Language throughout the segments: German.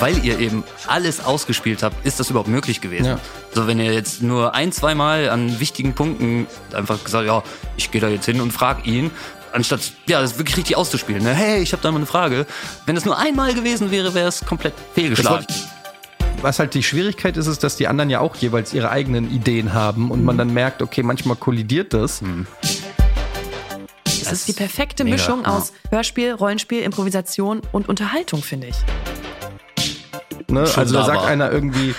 weil ihr eben alles ausgespielt habt, ist das überhaupt möglich gewesen. Ja. So, wenn ihr jetzt nur ein, zwei Mal an wichtigen Punkten einfach gesagt, ja, ich gehe da jetzt hin und frag ihn, anstatt ja, das wirklich richtig auszuspielen. Ne? Hey, ich habe da mal eine Frage. Wenn es nur einmal gewesen wäre, wäre es komplett fehlgeschlagen. Was halt die Schwierigkeit ist, ist, dass die anderen ja auch jeweils ihre eigenen Ideen haben und mhm. man dann merkt, okay, manchmal kollidiert das. Mhm. Es ist die perfekte mega. Mischung aus Hörspiel, Rollenspiel, Improvisation und Unterhaltung, finde ich. Ne? Also da sagt einer irgendwie,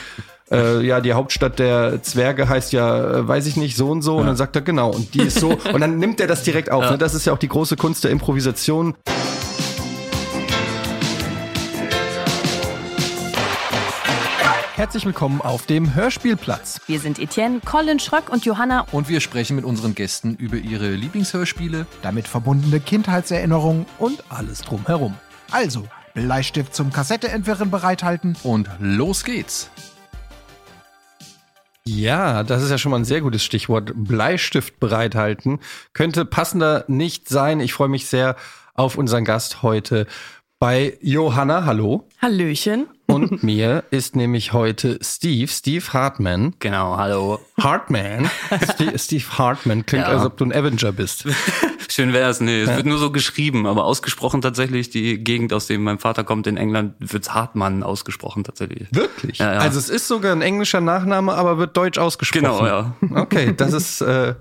äh, ja, die Hauptstadt der Zwerge heißt ja, äh, weiß ich nicht, so und so. Ja. Und dann sagt er, genau, und die ist so. und dann nimmt er das direkt auf. Ja. Ne? Das ist ja auch die große Kunst der Improvisation. Herzlich willkommen auf dem Hörspielplatz. Wir sind Etienne, Colin Schröck und Johanna. Und wir sprechen mit unseren Gästen über ihre Lieblingshörspiele, damit verbundene Kindheitserinnerungen und alles drumherum. Also, Bleistift zum Kassetteentwirren bereithalten. Und los geht's. Ja, das ist ja schon mal ein sehr gutes Stichwort. Bleistift bereithalten. Könnte passender nicht sein. Ich freue mich sehr auf unseren Gast heute bei Johanna. Hallo. Hallöchen. Und mir ist nämlich heute Steve, Steve Hartman. Genau, hallo. Hartman. Steve, Hartman klingt, ja. als ob du ein Avenger bist. Schön wär's. Nee, es ja. wird nur so geschrieben, aber ausgesprochen tatsächlich die Gegend, aus dem mein Vater kommt in England, wird's Hartmann ausgesprochen tatsächlich. Wirklich? Ja, ja. Also es ist sogar ein englischer Nachname, aber wird deutsch ausgesprochen. Genau, ja. Okay, das ist äh,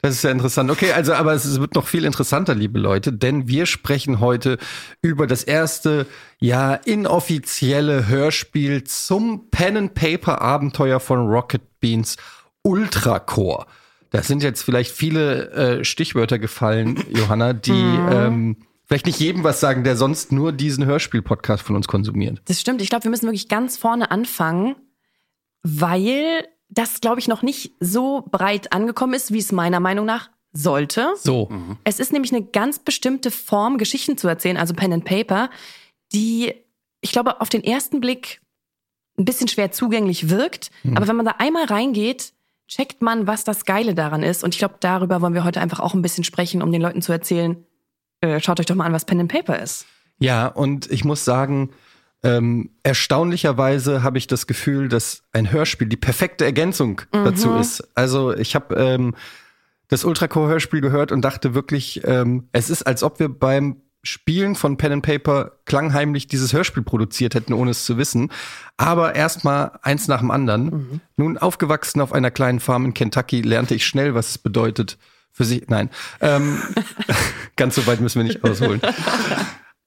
das ist ja interessant. Okay, also aber es wird noch viel interessanter, liebe Leute, denn wir sprechen heute über das erste, ja, inoffizielle Hörspiel zum Pen and Paper Abenteuer von Rocket Beans Ultra Core. Da sind jetzt vielleicht viele äh, Stichwörter gefallen, Johanna, die mhm. ähm, vielleicht nicht jedem was sagen, der sonst nur diesen Hörspiel-Podcast von uns konsumiert. Das stimmt. Ich glaube, wir müssen wirklich ganz vorne anfangen, weil das, glaube ich, noch nicht so breit angekommen ist, wie es meiner Meinung nach sollte. So. Mhm. Es ist nämlich eine ganz bestimmte Form, Geschichten zu erzählen, also Pen and Paper, die, ich glaube, auf den ersten Blick ein bisschen schwer zugänglich wirkt. Mhm. Aber wenn man da einmal reingeht, checkt man, was das Geile daran ist. Und ich glaube, darüber wollen wir heute einfach auch ein bisschen sprechen, um den Leuten zu erzählen, äh, schaut euch doch mal an, was Pen and Paper ist. Ja, und ich muss sagen, ähm, erstaunlicherweise habe ich das Gefühl, dass ein Hörspiel die perfekte Ergänzung mhm. dazu ist. Also ich habe ähm, das Ultracore-Hörspiel gehört und dachte wirklich, ähm, es ist, als ob wir beim Spielen von Pen and Paper klangheimlich dieses Hörspiel produziert hätten, ohne es zu wissen. Aber erstmal eins nach dem anderen. Mhm. Nun aufgewachsen auf einer kleinen Farm in Kentucky, lernte ich schnell, was es bedeutet für sich. Nein, ähm, ganz so weit müssen wir nicht ausholen.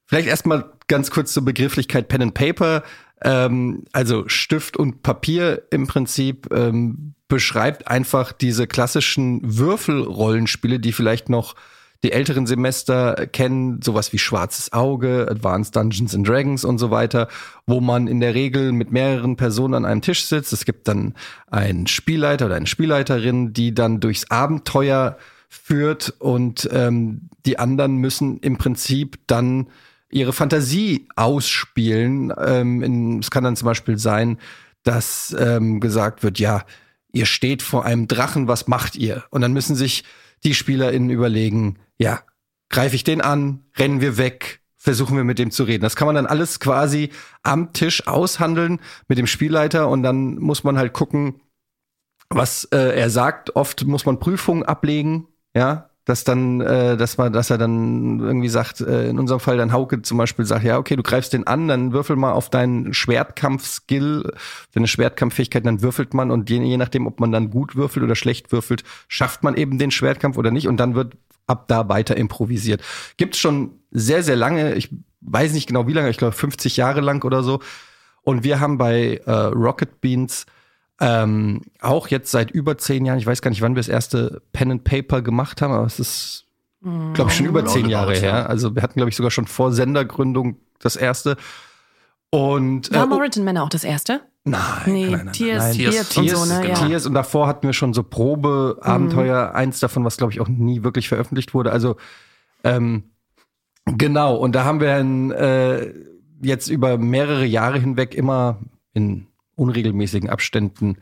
Vielleicht erstmal ganz kurz zur Begrifflichkeit Pen and Paper. Ähm, also Stift und Papier im Prinzip ähm, beschreibt einfach diese klassischen Würfelrollenspiele, die vielleicht noch die älteren Semester kennen, sowas wie Schwarzes Auge, Advanced Dungeons and Dragons und so weiter, wo man in der Regel mit mehreren Personen an einem Tisch sitzt. Es gibt dann einen Spielleiter oder eine Spielleiterin, die dann durchs Abenteuer führt und ähm, die anderen müssen im Prinzip dann ihre Fantasie ausspielen. Ähm, es kann dann zum Beispiel sein, dass ähm, gesagt wird, ja, ihr steht vor einem Drachen, was macht ihr? Und dann müssen sich die SpielerInnen überlegen, ja, greife ich den an, rennen wir weg, versuchen wir mit dem zu reden. Das kann man dann alles quasi am Tisch aushandeln mit dem Spielleiter und dann muss man halt gucken, was äh, er sagt. Oft muss man Prüfungen ablegen, ja, dass dann, äh, dass man, dass er dann irgendwie sagt, äh, in unserem Fall dann Hauke zum Beispiel sagt, ja, okay, du greifst den an, dann würfel mal auf deinen Schwertkampf-Skill, deine Schwertkampffähigkeit, dann würfelt man und je, je nachdem, ob man dann gut würfelt oder schlecht würfelt, schafft man eben den Schwertkampf oder nicht und dann wird ab da weiter improvisiert. Gibt's schon sehr, sehr lange, ich weiß nicht genau wie lange, ich glaube 50 Jahre lang oder so. Und wir haben bei äh, Rocket Beans ähm, auch jetzt seit über zehn Jahren, ich weiß gar nicht, wann wir das erste Pen and Paper gemacht haben, aber es ist, glaube ich, schon über zehn Jahre her. Also wir hatten, glaube ich, sogar schon vor Sendergründung das erste. Und, äh, War Moritan Männer auch das erste? Nein, nee, nein, nein, Tiers, nein. Tiers, Tiers, und so, ne? Tiers und davor hatten wir schon so Probeabenteuer, mhm. eins davon, was glaube ich auch nie wirklich veröffentlicht wurde. Also ähm, genau, und da haben wir ein, äh, jetzt über mehrere Jahre hinweg immer in unregelmäßigen Abständen,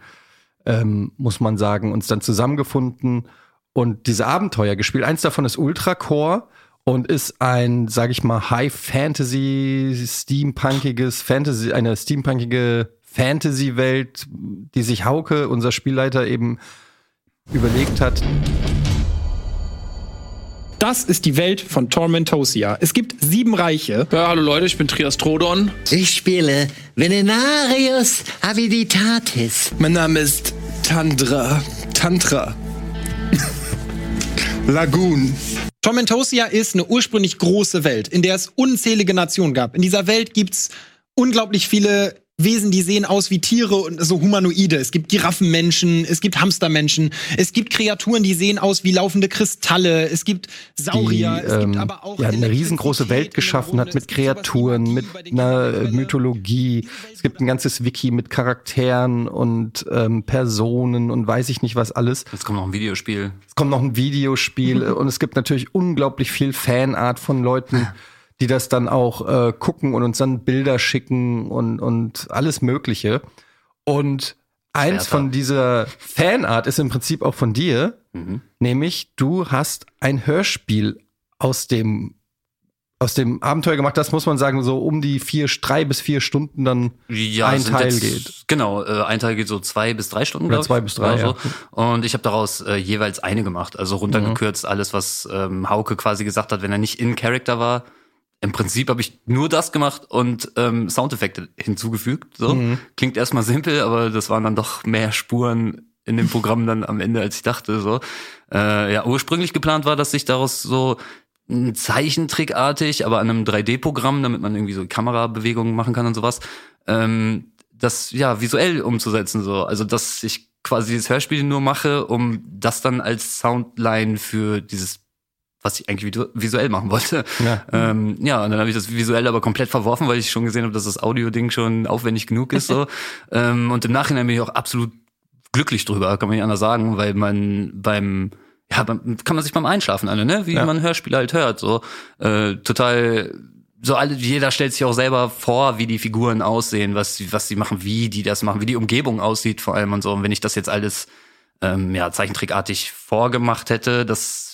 ähm, muss man sagen, uns dann zusammengefunden und diese Abenteuer gespielt. Eins davon ist Ultracore und ist ein, sag ich mal, High Fantasy, steampunkiges Fantasy, eine steampunkige Fantasy-Welt, die sich Hauke, unser Spielleiter, eben überlegt hat. Das ist die Welt von Tormentosia. Es gibt sieben Reiche. Ja, hallo Leute, ich bin Trias Trodon. Ich spiele Venenarius Aviditatis. Mein Name ist Tandra. Tantra. Lagoon. Tormentosia ist eine ursprünglich große Welt, in der es unzählige Nationen gab. In dieser Welt gibt's unglaublich viele Wesen, die sehen aus wie Tiere und so Humanoide. Es gibt Giraffenmenschen, es gibt Hamstermenschen, es gibt Kreaturen, die sehen aus wie laufende Kristalle, es gibt Saurier, die, es gibt ähm, aber auch ja, eine riesengroße Welt geschaffen hat mit Kreaturen, mit einer Mythologie. Es gibt ein ganzes Wiki mit Charakteren und ähm, Personen und weiß ich nicht was alles. Jetzt kommt noch ein Videospiel. Es kommt noch ein Videospiel und es gibt natürlich unglaublich viel Fanart von Leuten, die das dann auch äh, gucken und uns dann Bilder schicken und, und alles Mögliche. Und eins Schwerter. von dieser Fanart ist im Prinzip auch von dir, nämlich du hast ein Hörspiel aus dem aus dem Abenteuer gemacht, das muss man sagen, so um die vier, drei bis vier Stunden dann ein sind Teil jetzt- geht. Genau, äh, ein Teil geht so zwei bis drei Stunden. Oder glaub ich, zwei bis drei, so. Und ich habe daraus äh, jeweils eine gemacht, also runtergekürzt Mhm. alles, was ähm, Hauke quasi gesagt hat, wenn er nicht in Character war. Im Prinzip habe ich nur das gemacht und ähm, Soundeffekte hinzugefügt. So Mhm. klingt erstmal simpel, aber das waren dann doch mehr Spuren in dem Programm dann am Ende, als ich dachte. So äh, ja, ursprünglich geplant war, dass sich daraus so ein Zeichentrickartig, aber an einem 3D-Programm, damit man irgendwie so Kamerabewegungen machen kann und sowas, ähm, das ja visuell umzusetzen. So, also dass ich quasi dieses Hörspiel nur mache, um das dann als Soundline für dieses was ich eigentlich visu- visuell machen wollte. Ja. Ähm, ja, und dann habe ich das visuell aber komplett verworfen, weil ich schon gesehen habe, dass das Audio-Ding schon aufwendig genug ist. So. ähm, und im Nachhinein bin ich auch absolut glücklich drüber, kann man nicht anders sagen, weil man beim ja, beim, kann man sich beim Einschlafen an, ne? Wie Ja. man Hörspiele halt hört. So äh, total so alle, jeder stellt sich auch selber vor, wie die Figuren aussehen, was, sie- was sie machen, wie die das machen, wie die Umgebung aussieht vor allem und so. Und wenn ich das jetzt alles ähm, ja, zeichentrickartig vorgemacht hätte, das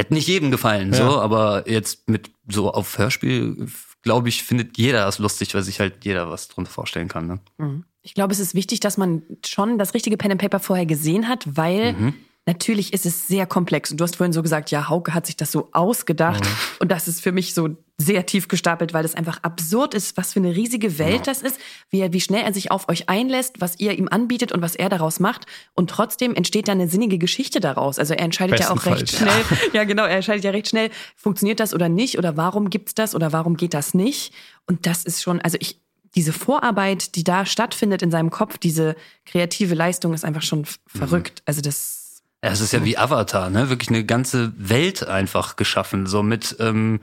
hätte nicht jedem gefallen, Ja. so, aber jetzt mit so auf Hörspiel, glaube ich, findet jeder das lustig, weil sich halt jeder was drunter vorstellen kann. Ne? Mhm. Ich glaube, es ist wichtig, dass man schon das richtige Pen and Paper vorher gesehen hat, weil Mhm. Natürlich ist es sehr komplex. Und du hast vorhin so gesagt, ja, Hauke hat sich das so ausgedacht. Und das ist für mich so sehr tief gestapelt, weil das einfach absurd ist, was für eine riesige Welt das ist, wie, er, wie schnell er sich auf euch einlässt, was ihr ihm anbietet und was er daraus macht. Und trotzdem entsteht da eine sinnige Geschichte daraus. Also er entscheidet ja auch recht Bestenfalls, schnell. Ja, genau, er entscheidet ja recht schnell, funktioniert das oder nicht oder warum gibt's das oder warum geht das nicht? Und das ist schon, also ich, diese Vorarbeit, die da stattfindet in seinem Kopf, diese kreative Leistung ist einfach schon f- verrückt. Also das, Ja, es ist ja wie Avatar, ne? Wirklich eine ganze Welt einfach geschaffen, so mit ähm,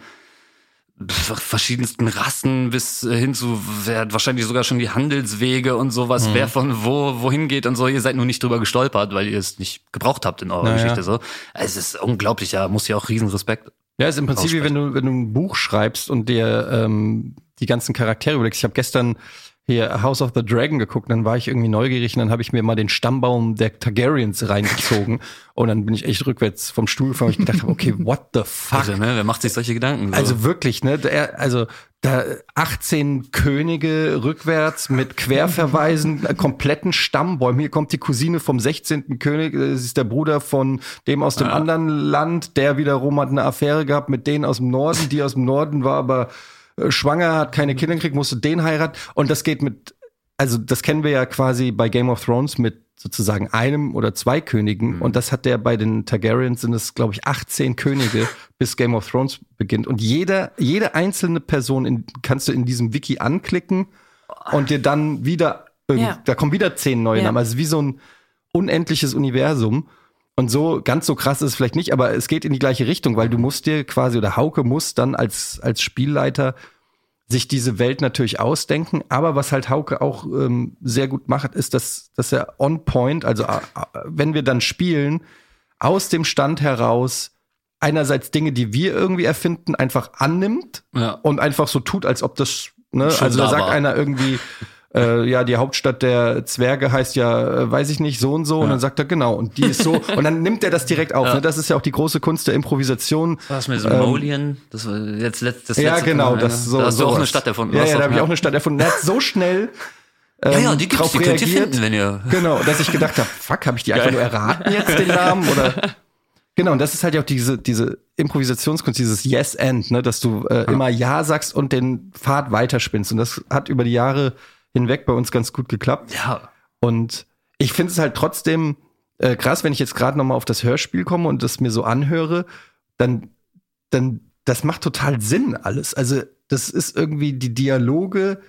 verschiedensten Rassen bis hin zu wer, wahrscheinlich sogar schon die Handelswege und sowas, wer von wo wohin geht und so. Ihr seid nur nicht drüber gestolpert, weil ihr es nicht gebraucht habt in eurer Naja. Geschichte so. Es ist unglaublich, ja, muss ja auch riesen Respekt. Ja, ist im Prinzip wie wenn du, wenn du ein Buch schreibst und dir ähm, die ganzen Charaktere überlegst. Ich habe gestern hier House of the Dragon geguckt, dann war ich irgendwie neugierig und dann habe ich mir mal den Stammbaum der Targaryens reingezogen und dann bin ich echt rückwärts vom Stuhl gefallen, weil ich gedacht habe, okay, what the fuck? Also, ne? Wer macht sich solche Gedanken? So? Also wirklich, ne? Der, also da 18 Könige rückwärts mit Querverweisen, äh, kompletten Stammbäumen. Hier kommt die Cousine vom 16. König, äh, das ist der Bruder von dem aus dem anderen Land, der wiederum hat eine Affäre gehabt mit denen aus dem Norden, die aus dem Norden war aber äh, schwanger, hat keine Kinder gekriegt, musste den heiraten. Und das geht mit, also das kennen wir ja quasi bei Game of Thrones mit sozusagen einem oder zwei Königen. Und das hat der bei den Targaryens sind es, glaube ich, 18 Könige, bis Game of Thrones beginnt. Und jeder, jede einzelne Person in, kannst du in diesem Wiki anklicken und dir dann wieder, Ja. da kommen wieder zehn neue Ja. Namen. Also wie so ein unendliches Universum. Und so, ganz so krass ist es vielleicht nicht, aber es geht in die gleiche Richtung, weil du musst dir quasi, oder Hauke muss dann als, als Spielleiter sich diese Welt natürlich ausdenken. Aber was halt Hauke auch ähm, sehr gut macht, ist, dass, dass er on point, also äh, wenn wir dann spielen, aus dem Stand heraus einerseits Dinge, die wir irgendwie erfinden, einfach annimmt Ja. und einfach so tut, als ob das, ne, Schon also da da sagt war. einer irgendwie, äh, ja, die Hauptstadt der Zwerge heißt ja, äh, weiß ich nicht, so und so. Und dann sagt er, genau, und die ist so. und dann nimmt er das direkt auf. Ne? Das ist ja auch die große Kunst der Improvisation. Was mit so Ähm? Das war jetzt letzt, das ja, letzte genau, Mal, das ne? so. Da hast du auch sowas. eine Stadt erfunden. Ja, ja, da habe ich ja. auch eine Stadt erfunden. Er hat so schnell. Ja, ja, ähm, die gibt's, drauf die könnt ihr reagiert. finden, wenn ihr. Genau, dass ich gedacht habe, fuck, habe ich die einfach nur erraten jetzt den Namen oder Genau, und das ist halt ja auch diese diese Improvisationskunst, dieses Yes and, ne, dass du äh, immer ja sagst und den Pfad weiterspinnst und das hat über die Jahre hinweg bei uns ganz gut geklappt. Ja. Und ich finde es halt trotzdem äh, krass, wenn ich jetzt gerade noch mal auf das Hörspiel komme und das mir so anhöre, dann dann das macht total Sinn alles. Also das ist irgendwie die Dialoge.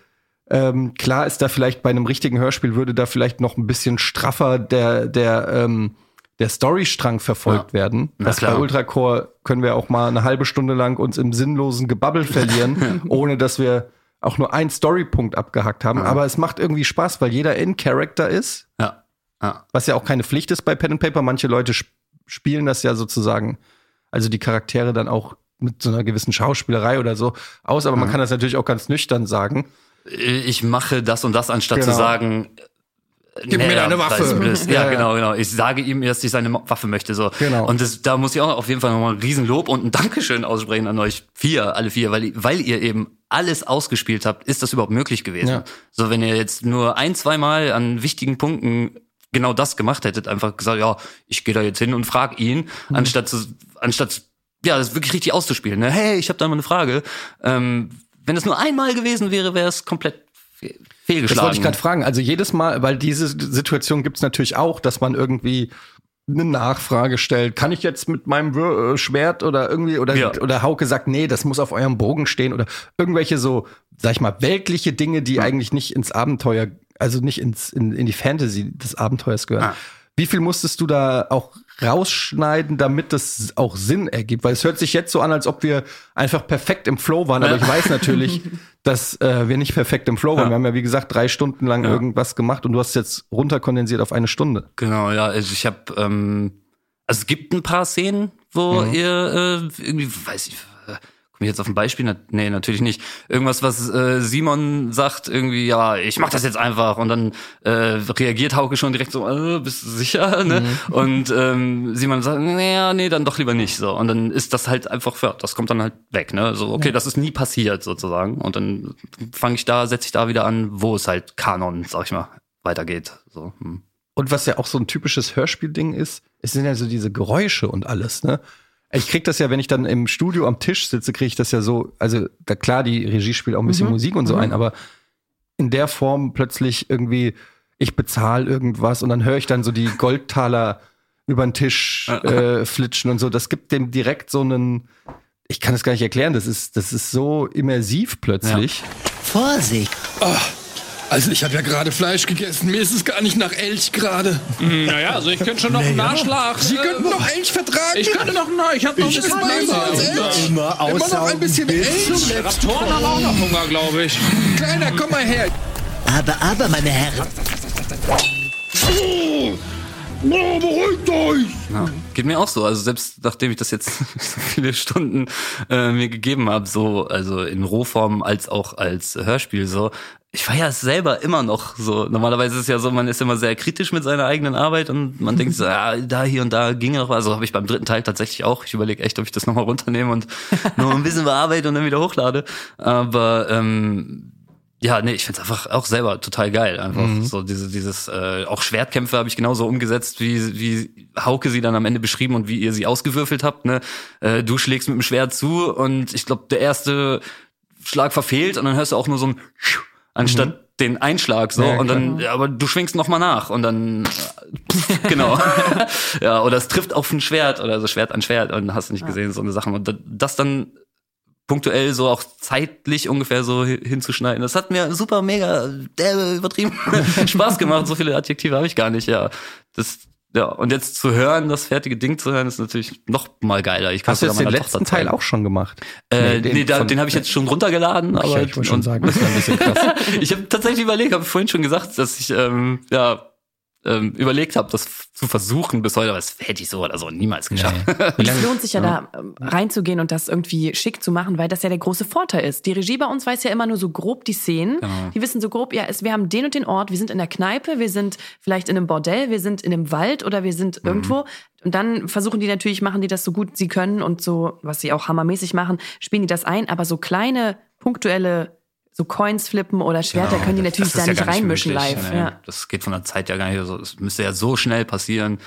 Ähm, klar ist da vielleicht bei einem richtigen Hörspiel würde da vielleicht noch ein bisschen straffer der der ähm, der Storystrang verfolgt werden. Na Das bei klar. Ultracore können wir auch mal eine halbe Stunde lang uns im sinnlosen Gebabbel verlieren, ohne dass wir auch nur einen Storypunkt abgehackt haben. Aber es macht irgendwie Spaß, weil jeder in Character ist, Ja. ja. was ja auch keine Pflicht ist bei Pen and Paper. Manche Leute sp spielen das ja sozusagen, also die Charaktere dann auch mit so einer gewissen Schauspielerei oder so aus. Aber man kann das natürlich auch ganz nüchtern sagen. Ich mache das und das, anstatt Genau. zu sagen. Gib mir deine Waffe. das. Ja, Ja, genau, genau. Ich sage ihm, dass ich seine Waffe möchte. So. Genau. Und das, da muss ich auch auf jeden Fall nochmal ein Riesenlob und ein Dankeschön aussprechen an euch vier, alle vier, weil, weil ihr eben alles ausgespielt habt, ist das überhaupt möglich gewesen. Ja. So, wenn ihr jetzt nur ein, zwei Mal an wichtigen Punkten genau das gemacht hättet, einfach gesagt, ja, ich gehe da jetzt hin und frag ihn, Mhm. anstatt zu, anstatt ja, das wirklich richtig auszuspielen. Ne? Hey, ich habe da mal eine Frage. Ähm, wenn es nur einmal gewesen wäre, wäre es komplett fehlgeschlagen. Das wollte ich gerade fragen. Also jedes Mal, weil diese Situation gibt's natürlich auch, dass man irgendwie eine Nachfrage stellt. Kann ich jetzt mit meinem äh, Schwert oder irgendwie oder Ja. oder Hauke sagt, nee, das muss auf eurem Bogen stehen oder irgendwelche so, sag ich mal, weltliche Dinge, die eigentlich nicht ins Abenteuer, also nicht ins in, in die Fantasy des Abenteuers gehören. Ah. Wie viel musstest du da auch rausschneiden, damit das auch Sinn ergibt? Weil es hört sich jetzt so an, als ob wir einfach perfekt im Flow waren, aber ich weiß natürlich, dass äh, wir nicht perfekt im Flow waren. Wir haben ja, wie gesagt, drei Stunden lang irgendwas gemacht und du hast jetzt runterkondensiert auf eine Stunde. Genau, ja. Also ich habe, ähm, also es gibt ein paar Szenen, wo Mhm. ihr äh, irgendwie, weiß ich, ich jetzt auf ein Beispiel? Nee, natürlich nicht. Irgendwas, was äh, Simon sagt, irgendwie, ja, ich mach das jetzt einfach und dann äh, reagiert Hauke schon direkt so, äh, bist du sicher? Ne? Mhm. Und ähm, Simon sagt, naja, nee, dann doch lieber nicht so. Und dann ist das halt einfach, ja, das kommt dann halt weg, ne? So, okay, das ist nie passiert sozusagen. Und dann fange ich da, setze ich da wieder an, wo es halt Kanon, sag ich mal, weitergeht. So. Hm. Und was ja auch so ein typisches Hörspielding ist, es sind ja so diese Geräusche und alles, ne? Ich krieg das ja, wenn ich dann im Studio am Tisch sitze, kriege ich das ja so, also da klar, die Regie spielt auch ein bisschen Musik und so ein, aber in der Form plötzlich irgendwie, ich bezahle irgendwas und dann höre ich dann so die Goldtaler über den Tisch äh, flitschen und so. Das gibt dem direkt so einen, ich kann es gar nicht erklären, das ist, das ist so immersiv plötzlich. Vorsicht. Also ich habe ja gerade Fleisch gegessen. Mir ist es gar nicht nach Elch gerade. Naja, also ich könnte schon noch einen Nachschlag. Sie könnten noch Elch vertragen. Ich könnte noch, na, ich habe noch ein bisschen esse Hunger. als Elch. Immer Immer noch ein bisschen Elch. Raptoren haben auch noch Hunger, glaube ich. Kleiner, komm mal her. Aber, aber, meine Herren. Oh, beruhigt euch. Ja, geht mir auch so. Also selbst nachdem ich das jetzt so viele Stunden äh, mir gegeben habe, so also in Rohform als auch als Hörspiel so. Ich war ja selber immer noch so. Normalerweise ist es ja so, man ist immer sehr kritisch mit seiner eigenen Arbeit und man denkt so, ja, da hier und da ging noch was. Also habe ich beim dritten Teil tatsächlich auch. Ich überlege echt, ob ich das nochmal runternehme und noch ein bisschen bearbeite und dann wieder hochlade. Aber ähm, ja, nee, ich find's einfach auch selber total geil. Einfach so diese, dieses, äh, auch Schwertkämpfe habe ich genauso umgesetzt, wie, wie Hauke sie dann am Ende beschrieben und wie ihr sie ausgewürfelt habt. Ne? Äh, du schlägst mit dem Schwert zu und ich glaube, der erste Schlag verfehlt und dann hörst du auch nur so ein anstatt den Einschlag so Ja, und dann ja, aber du schwingst noch mal nach und dann äh, genau ja oder es trifft auf ein Schwert oder so Schwert an Schwert und hast du nicht gesehen so eine Sachen und das dann punktuell so auch zeitlich ungefähr so hi- hinzuschneiden. Das hat mir super mega derbe übertrieben Spaß gemacht. So viele Adjektive habe ich gar nicht, ja. Das ja, und jetzt zu hören, das fertige Ding zu hören, ist natürlich noch mal geiler. Ich kann Hast du jetzt den letzten Teil zeigen. auch schon gemacht? Äh, nee, da, von- den habe ich jetzt schon runtergeladen, aber Ja, ich wollte schon sagen, das war ein bisschen krass. ich habe tatsächlich überlegt, habe vorhin schon gesagt, dass ich ähm, ja ähm, überlegt habe, das zu versuchen bis heute, aber das hätte ich so oder so niemals geschafft. Es lohnt sich ja, da ähm, reinzugehen und das irgendwie schick zu machen, weil das ja der große Vorteil ist. Die Regie bei uns weiß ja immer nur so grob die Szenen. Genau. Die wissen so grob, ja, es, wir haben den und den Ort, wir sind in der Kneipe, wir sind vielleicht in einem Bordell, wir sind in einem Wald oder wir sind Mhm. irgendwo. Und dann versuchen die natürlich, machen die das so gut sie können und so, was sie auch hammermäßig machen, spielen die das ein. Aber so kleine, punktuelle, so Coins flippen oder Schwerter Genau, können die das- natürlich das da ja nicht reinmischen möglich. live. Nee, Ja. Das geht von der Zeit ja gar nicht so. Es müsste ja so schnell passieren.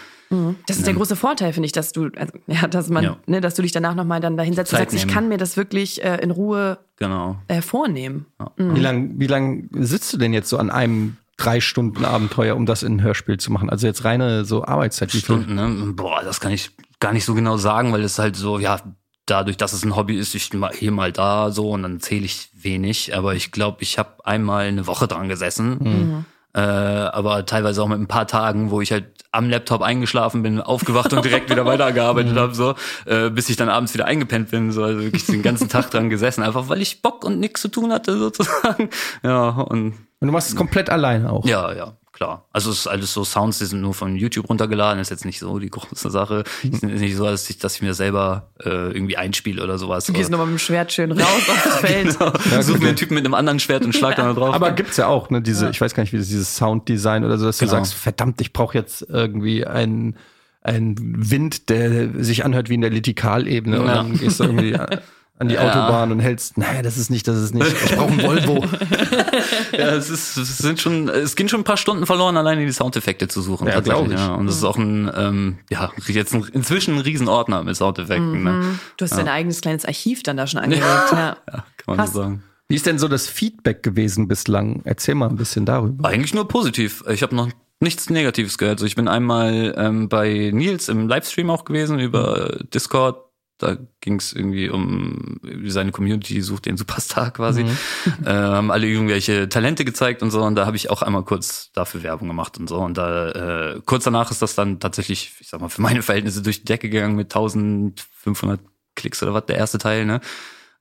Das ist der große Vorteil, finde ich, dass du, also, ja, dass man, Ja. ne, dass du dich danach nochmal dann dahinsetzt und Zeit sagst, ich nehmen. kann mir das wirklich äh, in Ruhe Genau. äh, vornehmen. Wie lang, wie lang sitzt du denn jetzt so an einem drei Stunden Abenteuer, um das in ein Hörspiel zu machen? Also jetzt reine so Arbeitszeit. Stunden, ne? Boah, das kann ich gar nicht so genau sagen, weil es halt so, ja, dadurch, dass es ein Hobby ist, ich mal hier mal da so und dann zähle ich wenig. Aber ich glaube, ich habe einmal eine Woche dran gesessen. Mhm. Äh, aber teilweise auch mit ein paar Tagen, wo ich halt am Laptop eingeschlafen bin, aufgewacht und direkt wieder weitergearbeitet habe, so, äh, bis ich dann abends wieder eingepennt bin, so, also wirklich den ganzen Tag dran gesessen, einfach weil ich Bock und nichts zu tun hatte, sozusagen. Ja, und Und du machst es komplett alleine auch. ja, ja, klar. Also es ist alles so Sounds, die sind nur von YouTube runtergeladen, ist jetzt nicht so die große Sache. Es ist nicht so, dass ich, dass ich mir selber äh, irgendwie einspiele oder sowas. Du gehst nochmal mit dem Schwert schön raus auf das Feld. genau. Such mir einen Typen mit einem anderen Schwert und schlag dann da drauf. Aber gibt's ja auch, ne, diese, ich weiß gar nicht, wie das dieses Sounddesign oder so, dass Genau. du sagst, verdammt, ich brauche jetzt irgendwie einen, einen Wind, der sich anhört wie in der Litikalebene und Ja. dann gehst du irgendwie an die Ja. Autobahn und hältst, nein, das ist nicht, das ist nicht. Ich brauche einen Volvo. ja, es, ist, es sind schon, es gehen schon ein paar Stunden verloren, alleine die Soundeffekte zu suchen. Ja, tatsächlich, glaub ich. Ja. Und das ist auch ein, ähm, ja, jetzt ein, inzwischen ein Riesenordner mit Soundeffekten. Ne? Du hast dein eigenes kleines Archiv dann da schon angelegt. Ja. Ja, kann man so sagen. Wie ist denn so das Feedback gewesen bislang? Erzähl mal ein bisschen darüber. Eigentlich nur positiv. Ich habe noch nichts Negatives gehört. Also ich bin einmal ähm, bei Nils im Livestream auch gewesen über Discord. Da ging es irgendwie um seine Community sucht den Superstar quasi. Äh, haben alle irgendwelche Talente gezeigt und so. Und da habe ich auch einmal kurz dafür Werbung gemacht und so. Und da äh, kurz danach ist das dann tatsächlich, ich sag mal, für meine Verhältnisse durch die Decke gegangen mit 1500 Klicks oder was der erste Teil. Ne?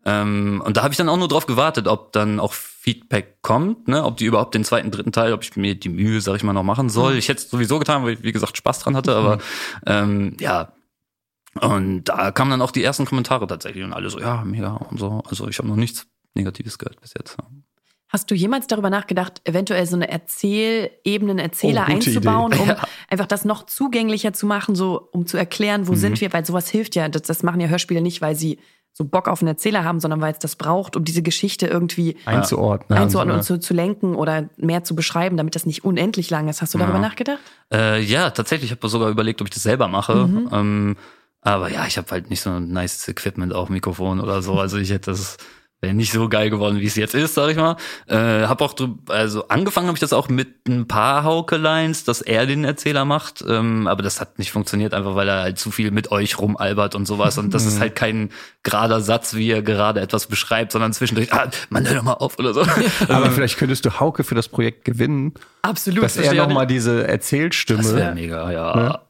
Ähm, und da habe ich dann auch nur drauf gewartet, ob dann auch Feedback kommt, ne, ob die überhaupt den zweiten, dritten Teil, ob ich mir die Mühe, sag ich mal, noch machen soll. Ich hätte es sowieso getan, weil ich, wie gesagt, Spaß dran hatte, aber ähm, ja. Und da kamen dann auch die ersten Kommentare tatsächlich und alle so, ja, mega und so. Also ich habe noch nichts Negatives gehört bis jetzt. Hast du jemals darüber nachgedacht, eventuell so eine Erzählebene, einen Erzähler Oh, einzubauen, Idee. um einfach das noch zugänglicher zu machen, so um zu erklären, wo Mhm. sind wir? Weil sowas hilft ja. Das, das machen ja Hörspiele nicht, weil sie so Bock auf einen Erzähler haben, sondern weil es das braucht, um diese Geschichte irgendwie Einzuordnen. einzuordnen und zu, zu lenken oder mehr zu beschreiben, damit das nicht unendlich lang ist. Hast du darüber Ja. nachgedacht? Äh, ja, tatsächlich. Ich habe sogar überlegt, ob ich das selber mache. Mhm. Ähm, aber ja, ich habe halt nicht so ein nice Equipment auf Mikrofon oder so. Also ich hätte das wäre nicht so geil geworden, wie es jetzt ist, sag ich mal. Äh, hab auch also angefangen habe ich das auch mit ein paar Hauke-Lines, dass er den Erzähler macht. Ähm, aber das hat nicht funktioniert, einfach weil er halt zu viel mit euch rumalbert und sowas. Und das ist halt kein gerader Satz, wie er gerade etwas beschreibt, sondern zwischendurch, ah, man hör doch mal auf oder so. aber vielleicht könntest du Hauke für das Projekt gewinnen, Absolut. dass er nochmal diese Erzählstimme. Das wäre mega, ja.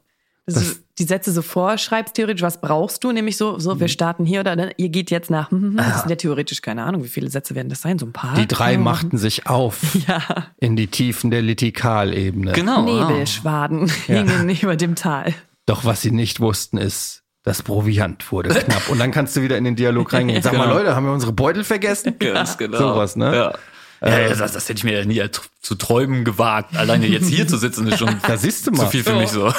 Dass du die Sätze so vorschreibst, theoretisch, was brauchst du? Nämlich so, so, wir starten hier oder ne, ihr geht jetzt nach. hm, hm, hm. Das sind ja theoretisch, keine Ahnung, wie viele Sätze werden das sein? So ein paar? Die drei Ja. machten sich auf Ja. in die Tiefen der Litikalebene. Genau. ja. Nebelschwaden hingen über dem Tal. Doch was sie nicht wussten ist, das Proviant wurde knapp. Und dann kannst du wieder in den Dialog reingehen. Sag mal, Genau. Leute, haben wir unsere Beutel vergessen? Ganz genau. Sowas, ne? Ja. Ja, ja, das, das hätte ich mir ja nie zu träumen gewagt. Alleine jetzt hier zu sitzen ist schon Da siehst du mal. zu viel für mich so.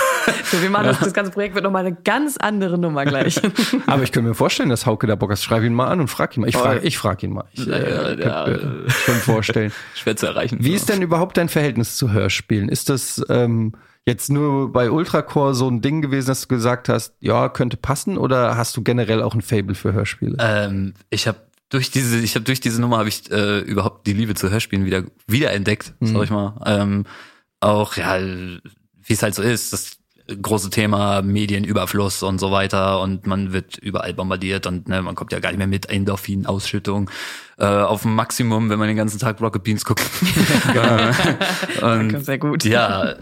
So, wir machen das, das ganze Projekt wird nochmal eine ganz andere Nummer gleich. Aber ich könnte mir vorstellen, dass Hauke da Bock hat. Schreib ihn mal an und frag ihn mal. Ich frage ich frag ihn mal. Ich Ja, äh, ja, mir schon vorstellen. Schwer zu erreichen. Wie so. ist denn überhaupt dein Verhältnis zu Hörspielen? Ist das ähm, jetzt nur bei Ultracore so ein Ding gewesen, dass du gesagt hast, ja, könnte passen? Oder hast du generell auch ein Fable für Hörspiele? Ähm, ich habe durch diese, ich habe durch diese Nummer habe ich äh, überhaupt die Liebe zu Hörspielen wieder wiederentdeckt, sag ich mal. Ähm, auch ja, wie es halt so ist, das große Thema Medienüberfluss und so weiter und man wird überall bombardiert und ne, man kommt ja gar nicht mehr mit Endorphinausschüttung äh, auf dem Maximum, wenn man den ganzen Tag Rocket Beans guckt. Und Sehr gut. ja,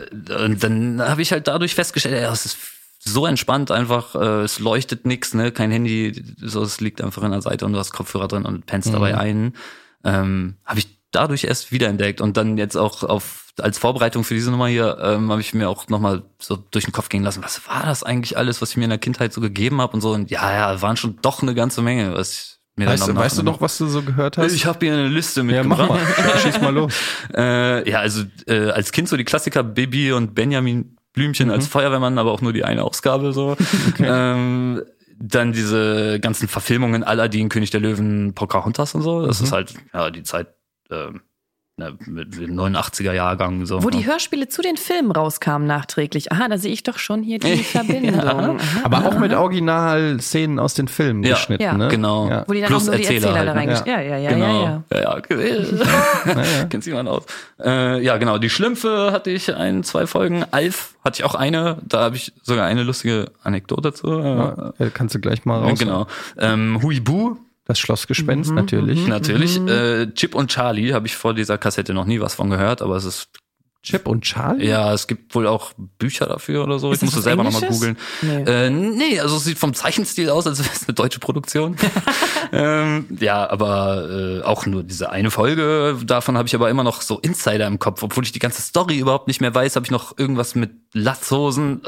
und dann habe ich halt dadurch festgestellt, ja, es ist so entspannt einfach, äh, es leuchtet nix, ne, kein Handy, so es liegt einfach an der Seite und du hast Kopfhörer drin und pennst dabei ein. Ähm, habe ich dadurch erst wiederentdeckt und dann jetzt auch auf als Vorbereitung für diese Nummer hier ähm, habe ich mir auch nochmal so durch den Kopf gehen lassen, was war das eigentlich alles, was ich mir in der Kindheit so gegeben habe und so und ja, ja, waren schon doch eine ganze Menge, was ich mir Weißt, dann du- weißt du noch, was du so gehört hast? Ich habe hier eine Liste ja, mach mitgebracht. mal. Schieß mal los. Äh, ja, also äh, als Kind so die Klassiker Bibi und Benjamin Blümchen als Feuerwehrmann, aber auch nur die eine Ausgabe so. Ähm, dann diese ganzen Verfilmungen Aladdin, König der Löwen, Pocahontas und so. Das ist halt ja die Zeit ähm, ne, mit dem 89er Jahrgang so. Wo die Hörspiele zu den Filmen rauskamen nachträglich. Aha, da sehe ich doch schon hier die Verbindung. Aha. Aber auch mit Original-Szenen aus den Filmen Ja. geschnitten, Ja. ne? Genau. Ja. Wo die dann Plus auch nur die Erzähler Erzähler da halt, ne? reingeschrieben Ja, ja, ja, genau. ja, ja. Ja, ja. Kennt sich jemand aus. Äh, ja, genau. Die Schlümpfe hatte ich ein, zwei Folgen. Alf hatte ich auch eine. Da habe ich sogar eine lustige Anekdote zu. Ja, äh, kannst du gleich mal Äh, raus. genau. Ähm, Huibu, Das Schlossgespenst natürlich. natürlich. Äh, Chip und Charlie habe ich vor dieser Kassette noch nie was von gehört, aber es ist Chip und Charlie? ja, es gibt wohl auch Bücher dafür oder so. Ist ich musste selber nochmal googeln. Nee. Äh, nee, also es sieht vom Zeichenstil aus, als wäre es eine deutsche Produktion. ähm, ja, aber äh, auch nur diese eine Folge. Davon habe ich aber immer noch so Insider im Kopf, obwohl ich die ganze Story überhaupt nicht mehr weiß. Habe ich noch irgendwas mit Latzhosen?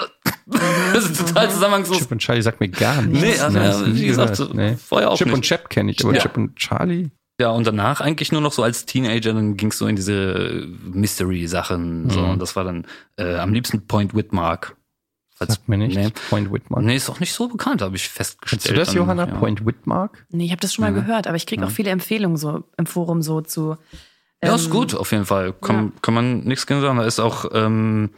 das ist total zusammenhangslos. Chip und Charlie sagt mir gar nichts. Nee, also, ja, wie gesagt, nee. vorher auch Chip nicht. und Chap kenne ich, aber Ja. Chip und Charlie? Ja, und danach eigentlich nur noch so als Teenager, dann ging's so in diese Mystery-Sachen. So, und das war dann äh, am liebsten Point Whitmark. Falls- Sagt mir nicht. Nee. Point Whitmark. Nee, ist auch nicht so bekannt, habe ich festgestellt. Kennst du das, dann, Johanna? ja. Point Whitmark? Nee, ich habe das schon mal gehört, aber ich kriege auch viele Empfehlungen so im Forum so zu. Ja, ist ähm, gut, auf jeden Fall. Kann, ja. kann man nichts gegen sagen. Da ist auch ähm,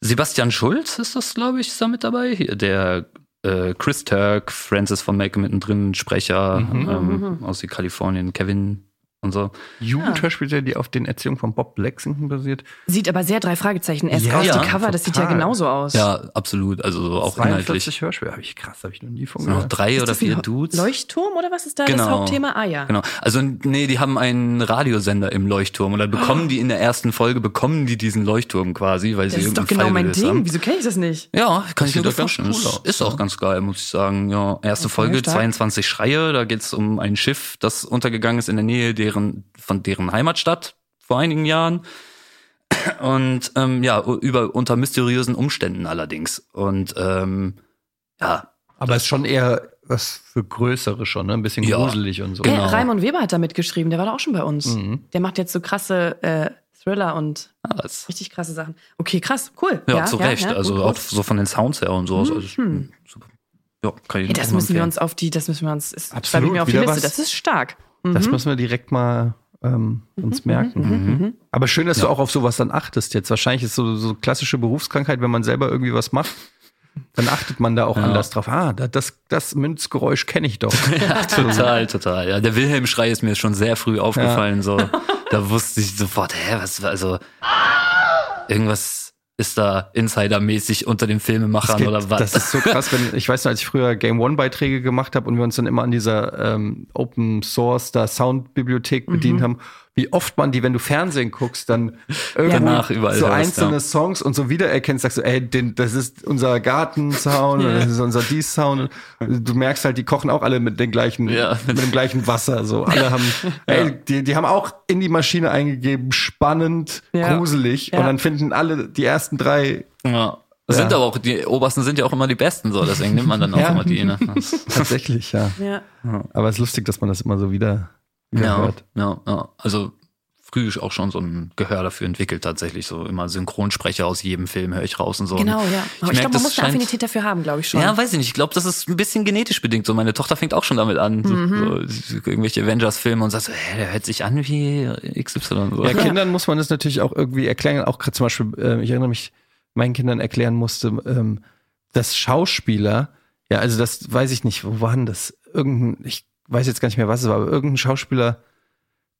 Sebastian Schulz, ist das, glaube ich, ist da mit dabei. Hier, der äh, Chris Turk, Francis von Make mittendrin, Sprecher Mhm. ähm, aus Kalifornien, Kevin und so. Jugendhörspiele, die auf den Erzählungen von Bob Lexington basiert. Sieht aber sehr drei Fragezeichen erst Ja, ja, die Cover, das sieht ja total. genauso aus. Ja, absolut. Also so auch inhaltlich. 42 Hörspiele. Habe ich krass, habe ich noch nie von Sind noch gehört. drei Ist oder das vier ein Dudes. Leuchtturm oder was ist da das Genau. Hauptthema? Ah ja. Genau. Also nee, die haben einen Radiosender im Leuchtturm und dann bekommen die in der ersten Folge bekommen die diesen Leuchtturm quasi, weil sie Das ist doch genau Fall mein Ding. haben. Wieso kenne ich das nicht? Ja, kann ich mir doch vorstellen. cool Ist, ist auch ganz geil, muss ich sagen. Ja, erste Okay, Folge, stark. 22 Schreie. Da geht's um ein Schiff, das untergegangen ist in der Nähe deren von deren Heimatstadt vor einigen Jahren. Und ähm, ja, über unter mysteriösen Umständen allerdings. Und ähm, ja, Aber es ist schon eher was für größere schon, ne? Ein bisschen Ja. gruselig und so. Genau. Ja, Raimund Weber hat da mitgeschrieben, der war da auch schon bei uns. Mhm. Der macht jetzt so krasse äh, Thriller und ah, das, richtig krasse Sachen. Okay, krass, cool. ja, zu Recht. ja, also gut, auch gut. so von den Sounds her und so. Also, Mhm. super. Ja, kann ich Hey, das müssen wir empfehlen. uns auf die, das müssen wir uns, ist, Absolut, ich mir auf die Liste. was. Das ist stark. Das Mhm. müssen wir direkt mal ähm, uns merken. Aber schön, dass du auch auf sowas dann achtest jetzt. Wahrscheinlich ist so, so klassische Berufskrankheit, wenn man selber irgendwie was macht, dann achtet man da auch anders drauf. Ah, da- das, das Münzgeräusch kenne ich doch. Ja, total, total. Ja, der Wilhelm-Schrei ist mir schon sehr früh aufgefallen. So, da wusste ich sofort, hä, was, also irgendwas ist da Insider-mäßig unter den Filmemachern geht- oder was? Das ist so krass, wenn ich weiß noch, als ich früher Game One Beiträge gemacht habe und wir uns dann immer an dieser ähm, Open Source da Soundbibliothek bedient haben, wie oft man die, wenn du Fernsehen guckst, dann irgendwo überall so einzelne ja. Songs und so wiedererkennst, sagst du, ey, den, das ist unser Gartensound oder das ist unser dies Sound. Du merkst halt, die kochen auch alle mit den gleichen, Ja. mit dem gleichen Wasser. So alle haben, ey, die, die haben auch in die Maschine eingegeben, spannend, Ja. gruselig und dann finden alle die ersten drei ja. Sind aber auch, die obersten sind ja auch immer die besten, so, deswegen nimmt man dann auch immer die, ne? Tatsächlich, ja. Ja. Aber es ist lustig, dass man das immer so wieder Ja, ja, ja. Also früh auch schon so ein Gehör dafür entwickelt, tatsächlich. So immer Synchronsprecher aus jedem Film höre ich raus und so. Genau, ja. Aber ich, merk, glaube, man muss eine scheint- Affinität dafür haben, glaube ich schon. Ja, weiß ich nicht. Ich glaube, das ist ein bisschen genetisch bedingt. So, meine Tochter fängt auch schon damit an. So, Mhm. so, irgendwelche Avengers-Filme und sagt so, hä, der hört sich an wie XY. So. Ja, Kindern muss man das natürlich auch irgendwie erklären. Auch gerade zum Beispiel, äh, ich erinnere mich, meinen Kindern erklären musste, ähm, dass Schauspieler, ja, also das weiß ich nicht, wo war denn das? Irgendein, ich weiß jetzt gar nicht mehr, was es war, aber irgendein Schauspieler,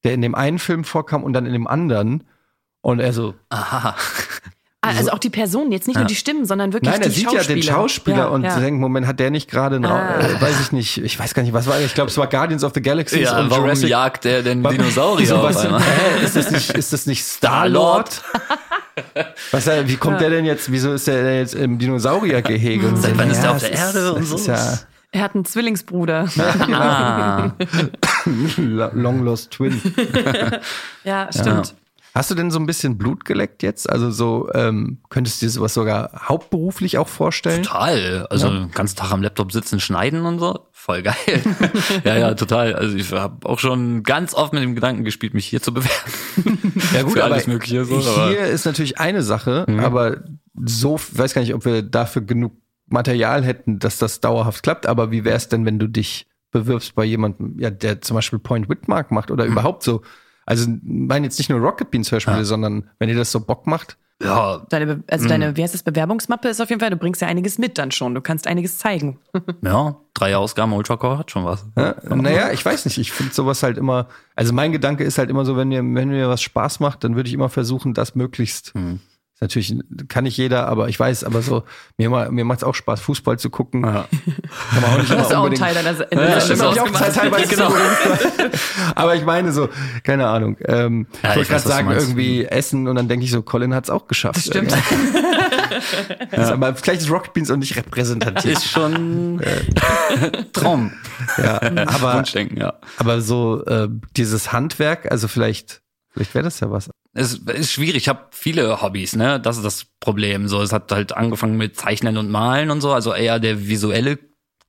der in dem einen Film vorkam und dann in dem anderen. Und er so, Aha. Ah, also auch die Personen, jetzt nicht nur die Stimmen, sondern wirklich Nein, die er sieht ja den Schauspieler Ja, und ja. denkt, Moment, hat der nicht gerade, Ah. äh, weiß ich nicht, ich weiß gar nicht, was war, ich glaube, es war Guardians of the Galaxy Ja, und warum Jurassic jagt der denn Dinosaurier so, auf was, einmal? hä, ist das nicht, ist das nicht Star-Lord? Was, äh, wie kommt der denn jetzt, wieso ist der denn jetzt im Dinosauriergehege? Und Seit so, wann ist der ja, auf der Erde und so? Ist ja, Er hat einen Zwillingsbruder. Ah, Long Lost Twin. ja, stimmt. Hast du denn so ein bisschen Blut geleckt jetzt? Also so, ähm, könntest du dir sowas sogar hauptberuflich auch vorstellen? total. Also den ganzen Tag am Laptop sitzen, schneiden und so. Voll geil. ja, ja, total. Also ich habe auch schon ganz oft mit dem Gedanken gespielt, mich hier zu bewerben. Ja gut, Für aber alles Mögliche so, aber- hier ist natürlich eine Sache, aber so, ich weiß gar nicht, ob wir dafür genug Material hätten, dass das dauerhaft klappt, aber wie wäre es denn, wenn du dich bewirbst bei jemandem, ja, der zum Beispiel Point Whitmark macht oder überhaupt so, also ich meine jetzt nicht nur Rocket Beans Hörspiele, sondern wenn dir das so Bock macht, Ja, Deine, also deine, wie heißt das, Bewerbungsmappe ist auf jeden Fall, du bringst ja einiges mit dann schon. Du kannst einiges zeigen. ja, drei Ausgaben Ultracore hat schon was. Ja, naja, ich weiß nicht. Ich finde sowas halt immer, also mein Gedanke ist halt immer so, wenn mir, wenn mir was Spaß macht, dann würde ich immer versuchen, das möglichst. Ist Natürlich kann nicht jeder, aber ich weiß, aber so, mir, mir macht es auch Spaß, Fußball zu gucken. Kann man auch nicht Das ist auch ein. Teil deiner Ja, deiner stimmt, Stimme auch. Zeit teilweise Genau. aber ich meine so, keine Ahnung. Ähm, Ja, ich wollte gerade sagen, irgendwie Essen und dann denke ich so, Colin hat es auch geschafft. Stimmt. Ja. Aber vielleicht ist Rocket Beans auch nicht repräsentativ. Ist schon Traum. ja, aber, Wunschdenken, ja. aber so äh, dieses Handwerk, also vielleicht, vielleicht wäre das ja was. Es ist schwierig. Ich habe viele Hobbys, ne? Das ist das Problem. So, es hat halt angefangen mit Zeichnen und Malen und so, also eher der visuelle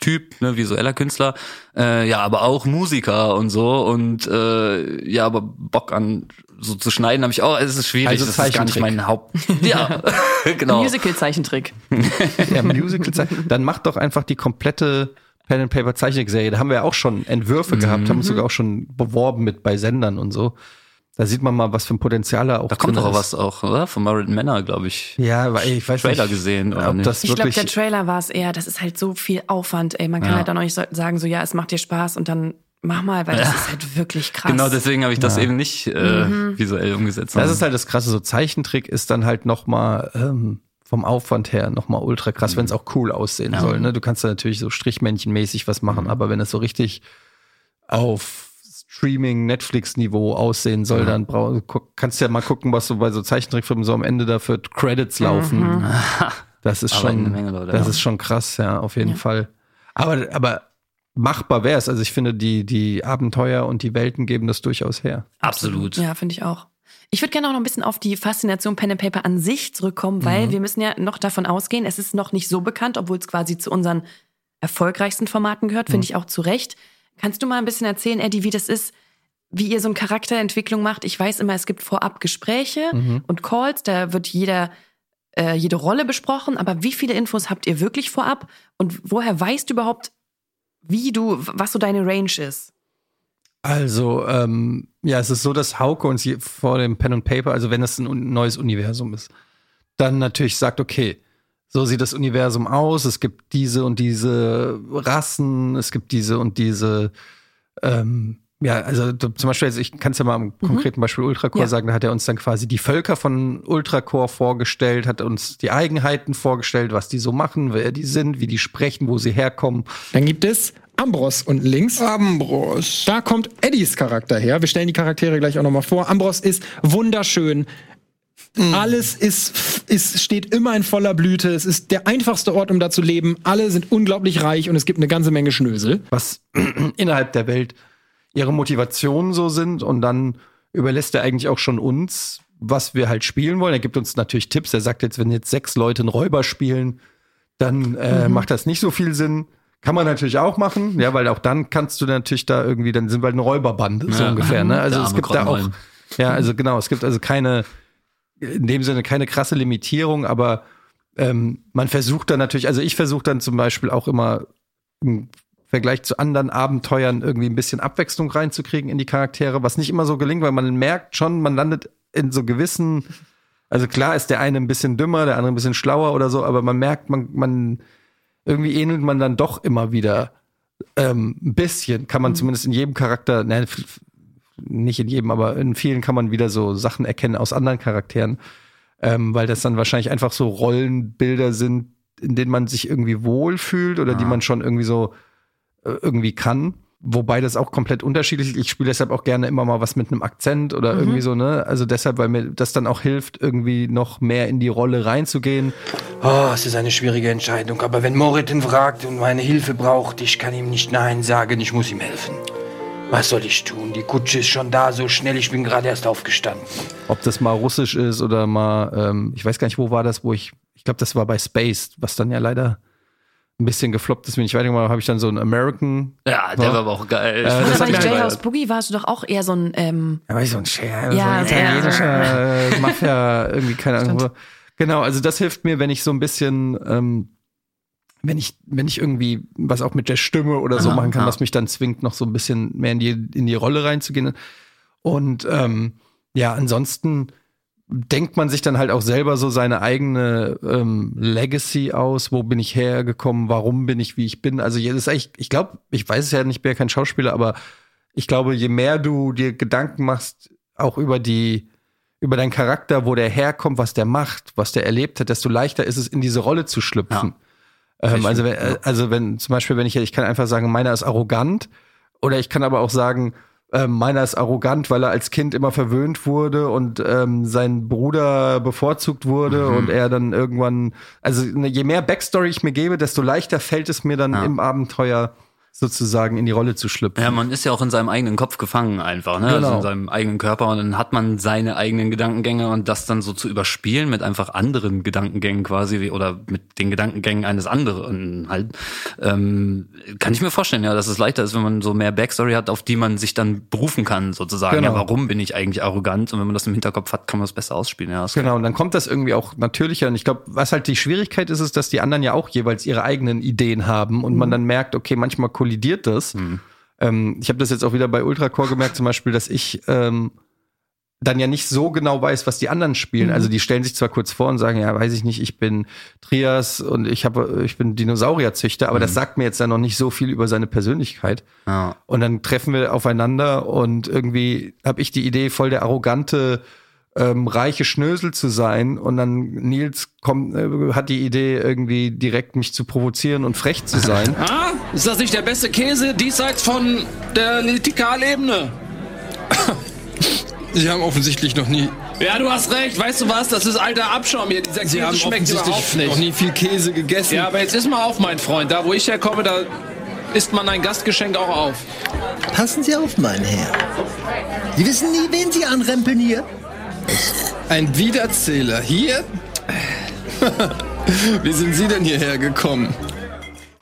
Typ, ne, visueller Künstler. Äh, ja, aber auch Musiker und so und äh, ja, aber Bock an so zu schneiden habe ich auch. Es ist schwierig. Also das ist gar nicht Zeichentrick. mein Haupt. Ja, genau. Musical-Zeichentrick. Ja, Musical zeichnen. Dann macht doch einfach die komplette Pen and Paper Zeichentrickserie. Da haben wir ja auch schon Entwürfe Mhm. gehabt, haben uns sogar auch schon beworben mit bei Sendern und so. Da sieht man mal, was für ein Potenzial da auch Da kommt doch was auch, oder? Von Marriott Manor, glaube ich. Ja, ey, ich weiß Trailer nicht, gesehen, oder ob nicht? das Ich glaube, der Trailer war es eher, das ist halt so viel Aufwand, ey. Man kann Ja. halt auch noch nicht sagen, so ja, es macht dir Spaß und dann mach mal, weil das ist halt wirklich krass. Genau, deswegen habe ich das eben nicht äh, visuell umgesetzt. das ist halt das Krasse. So Zeichentrick ist dann halt noch mal ähm, vom Aufwand her noch mal ultra krass, wenn es auch cool aussehen soll. Ne? Du kannst da natürlich so Strichmännchenmäßig was machen, aber wenn es so richtig auf Streaming, Netflix-Niveau aussehen soll, dann brau guck, kannst du ja mal gucken, was so bei so Zeichentrickfilmen so am Ende da für Credits laufen. Das ist schon, Menge Leute, das ja. ist schon krass, ja, auf jeden Fall. Aber, aber machbar wäre es. Also ich finde, die, die Abenteuer und die Welten geben das durchaus her. absolut. Ja, finde ich auch. Ich würde gerne auch noch ein bisschen auf die Faszination Pen and Paper an sich zurückkommen, weil wir müssen ja noch davon ausgehen, es ist noch nicht so bekannt, obwohl es quasi zu unseren erfolgreichsten Formaten gehört, finde ich auch zu Recht. Kannst du mal ein bisschen erzählen, Eddie, wie das ist, wie ihr so eine Charakterentwicklung macht? Ich weiß immer, es gibt vorab Gespräche und Calls, da wird jeder äh, jede Rolle besprochen, aber wie viele Infos habt ihr wirklich vorab und woher weißt du überhaupt, wie du, was so deine Range ist? Also, ähm, ja, es ist so, dass Hauke uns vor dem Pen and Paper, also wenn es ein neues Universum ist, dann natürlich sagt, okay, so sieht das Universum aus, es gibt diese und diese Rassen, es gibt diese und diese, ähm, ja, also du- zum Beispiel, also ich kann es ja mal am konkreten Beispiel Ultracore Ja. sagen, da hat er uns dann quasi die Völker von Ultracore vorgestellt, hat uns die Eigenheiten vorgestellt, was die so machen, wer die sind, wie die sprechen, wo sie herkommen. Dann gibt es Ambros unten links. Ambros. Da kommt Eddies Charakter her. Wir stellen die Charaktere gleich auch nochmal vor. Ambros ist wunderschön. Alles ist, ist, steht immer in voller Blüte. Es ist der einfachste Ort, um da zu leben. Alle sind unglaublich reich und es gibt eine ganze Menge Schnösel. was innerhalb der Welt ihre Motivationen so sind und dann überlässt er eigentlich auch schon uns, was wir halt spielen wollen. Er gibt uns natürlich Tipps. Er sagt jetzt, wenn jetzt sechs Leute einen Räuber spielen, dann äh, macht das nicht so viel Sinn. Kann man natürlich auch machen, ja, weil auch dann kannst du natürlich da irgendwie, dann sind wir halt eine Räuberbande, so Ja. ungefähr. Ne? Also Der es gibt da auch, ja, also genau, es gibt also keine, in dem Sinne keine krasse Limitierung, aber ähm, man versucht dann natürlich, also ich versuche dann zum Beispiel auch immer im Vergleich zu anderen Abenteuern irgendwie ein bisschen Abwechslung reinzukriegen in die Charaktere, was nicht immer so gelingt, weil man merkt schon, man landet in so gewissen, also klar ist der eine ein bisschen dümmer, der andere ein bisschen schlauer oder so, aber man merkt, man, man irgendwie ähnelt man dann doch immer wieder ähm, ein bisschen, kann man zumindest in jedem Charakter, ne, nicht in jedem, aber in vielen kann man wieder so Sachen erkennen aus anderen Charakteren, ähm, weil das dann wahrscheinlich einfach so Rollenbilder sind, in denen man sich irgendwie wohlfühlt oder die man schon irgendwie so äh, irgendwie kann. wobei das auch komplett unterschiedlich ist. Ich spiele deshalb auch gerne immer mal was mit einem Akzent oder irgendwie so, ne? Also deshalb, weil mir das dann auch hilft, irgendwie noch mehr in die Rolle reinzugehen. Oh, es ist eine schwierige Entscheidung, aber wenn Moritz ihn fragt und meine Hilfe braucht, ich kann ihm nicht Nein sagen, ich muss ihm helfen. Was soll ich tun? Die Kutsche ist schon da, so schnell, ich bin gerade erst aufgestanden. Ob das mal russisch ist oder mal, ähm, ich weiß gar nicht, wo war das, wo ich, ich glaube, das war bei Space, was dann ja leider ein bisschen gefloppt ist, wenn ich weitergemacht habe, habe ich dann so einen American. Ja, der war aber auch geil. Äh, das war mir nicht halt- Boogie, warst du doch auch eher so ein, ähm, Ja, weiß ich, so ein Scher, Ja, so ein italienischer äh, Mafia, irgendwie, keine Ahnung. Genau, also das hilft mir, wenn ich so ein bisschen, ähm, wenn ich, wenn ich irgendwie was auch mit der Stimme oder so machen kann, ja. was mich dann zwingt, noch so ein bisschen mehr in die, in die Rolle reinzugehen. Und ähm, ja, ansonsten denkt man sich dann halt auch selber so seine eigene ähm, Legacy aus. Wo bin ich hergekommen? Warum bin ich, wie ich bin? Also, das ist eigentlich, ich glaube, ich weiß es ja nicht, ich bin ja kein Schauspieler, aber ich glaube, je mehr du dir Gedanken machst, auch über die, über deinen Charakter, wo der herkommt, was der macht, was der erlebt hat, desto leichter ist es, in diese Rolle zu schlüpfen. Ähm, also, wenn, äh, also wenn zum Beispiel, wenn ich, ich kann einfach sagen, meiner ist arrogant, oder ich kann aber auch sagen, ähm, meiner ist arrogant, weil er als Kind immer verwöhnt wurde und ähm, sein Bruder bevorzugt wurde Mhm. und er dann irgendwann, also ne, je mehr Backstory ich mir gebe, desto leichter fällt es mir dann Ja. im Abenteuer sozusagen in die Rolle zu schlüpfen. Ja, man ist ja auch in seinem eigenen Kopf gefangen einfach, ne? Also Genau. in seinem eigenen Körper und dann hat man seine eigenen Gedankengänge und das dann so zu überspielen mit einfach anderen Gedankengängen quasi oder mit den Gedankengängen eines anderen halt, ähm, kann ich mir vorstellen, ja, dass es leichter ist, wenn man so mehr Backstory hat, auf die man sich dann berufen kann sozusagen. Genau. Ja, warum bin ich eigentlich arrogant? Und wenn man das im Hinterkopf hat, kann man es besser ausspielen. Ja, das Genau, und dann kommt das irgendwie auch natürlicher. Und ich glaube, was halt die Schwierigkeit ist, ist, dass die anderen ja auch jeweils ihre eigenen Ideen haben und man dann merkt, okay, manchmal kollidiert das. Ähm, ich habe das jetzt auch wieder bei Ultracore gemerkt, zum Beispiel, dass ich ähm, dann ja nicht so genau weiß, was die anderen spielen. Also die stellen sich zwar kurz vor und sagen, ja, weiß ich nicht, ich bin Trias und ich habe, ich bin Dinosaurierzüchter, aber das sagt mir jetzt ja noch nicht so viel über seine Persönlichkeit. Ja. Und dann treffen wir aufeinander und irgendwie habe ich die Idee, voll der arrogante, ähm, reiche Schnösel zu sein. Und dann Nils kommt, äh, hat die Idee, irgendwie direkt mich zu provozieren und frech zu sein. Ah, ist das nicht der beste Käse diesseits von der Litikalebene? Sie haben offensichtlich noch nie, Ja, du hast recht. Weißt du was? Das ist alter Abschaum hier. Dieser Sie Käse haben schmeckt überhaupt offensichtlich noch nicht. nie viel Käse gegessen. Ja, aber jetzt ist mal auf, mein Freund. Da, wo ich herkomme, da isst man ein Gastgeschenk auch auf. Passen Sie auf, mein Herr. Sie wissen nie, wen Sie anrempeln hier. Ein Wiederzähler. Hier? Wie sind Sie denn hierher gekommen?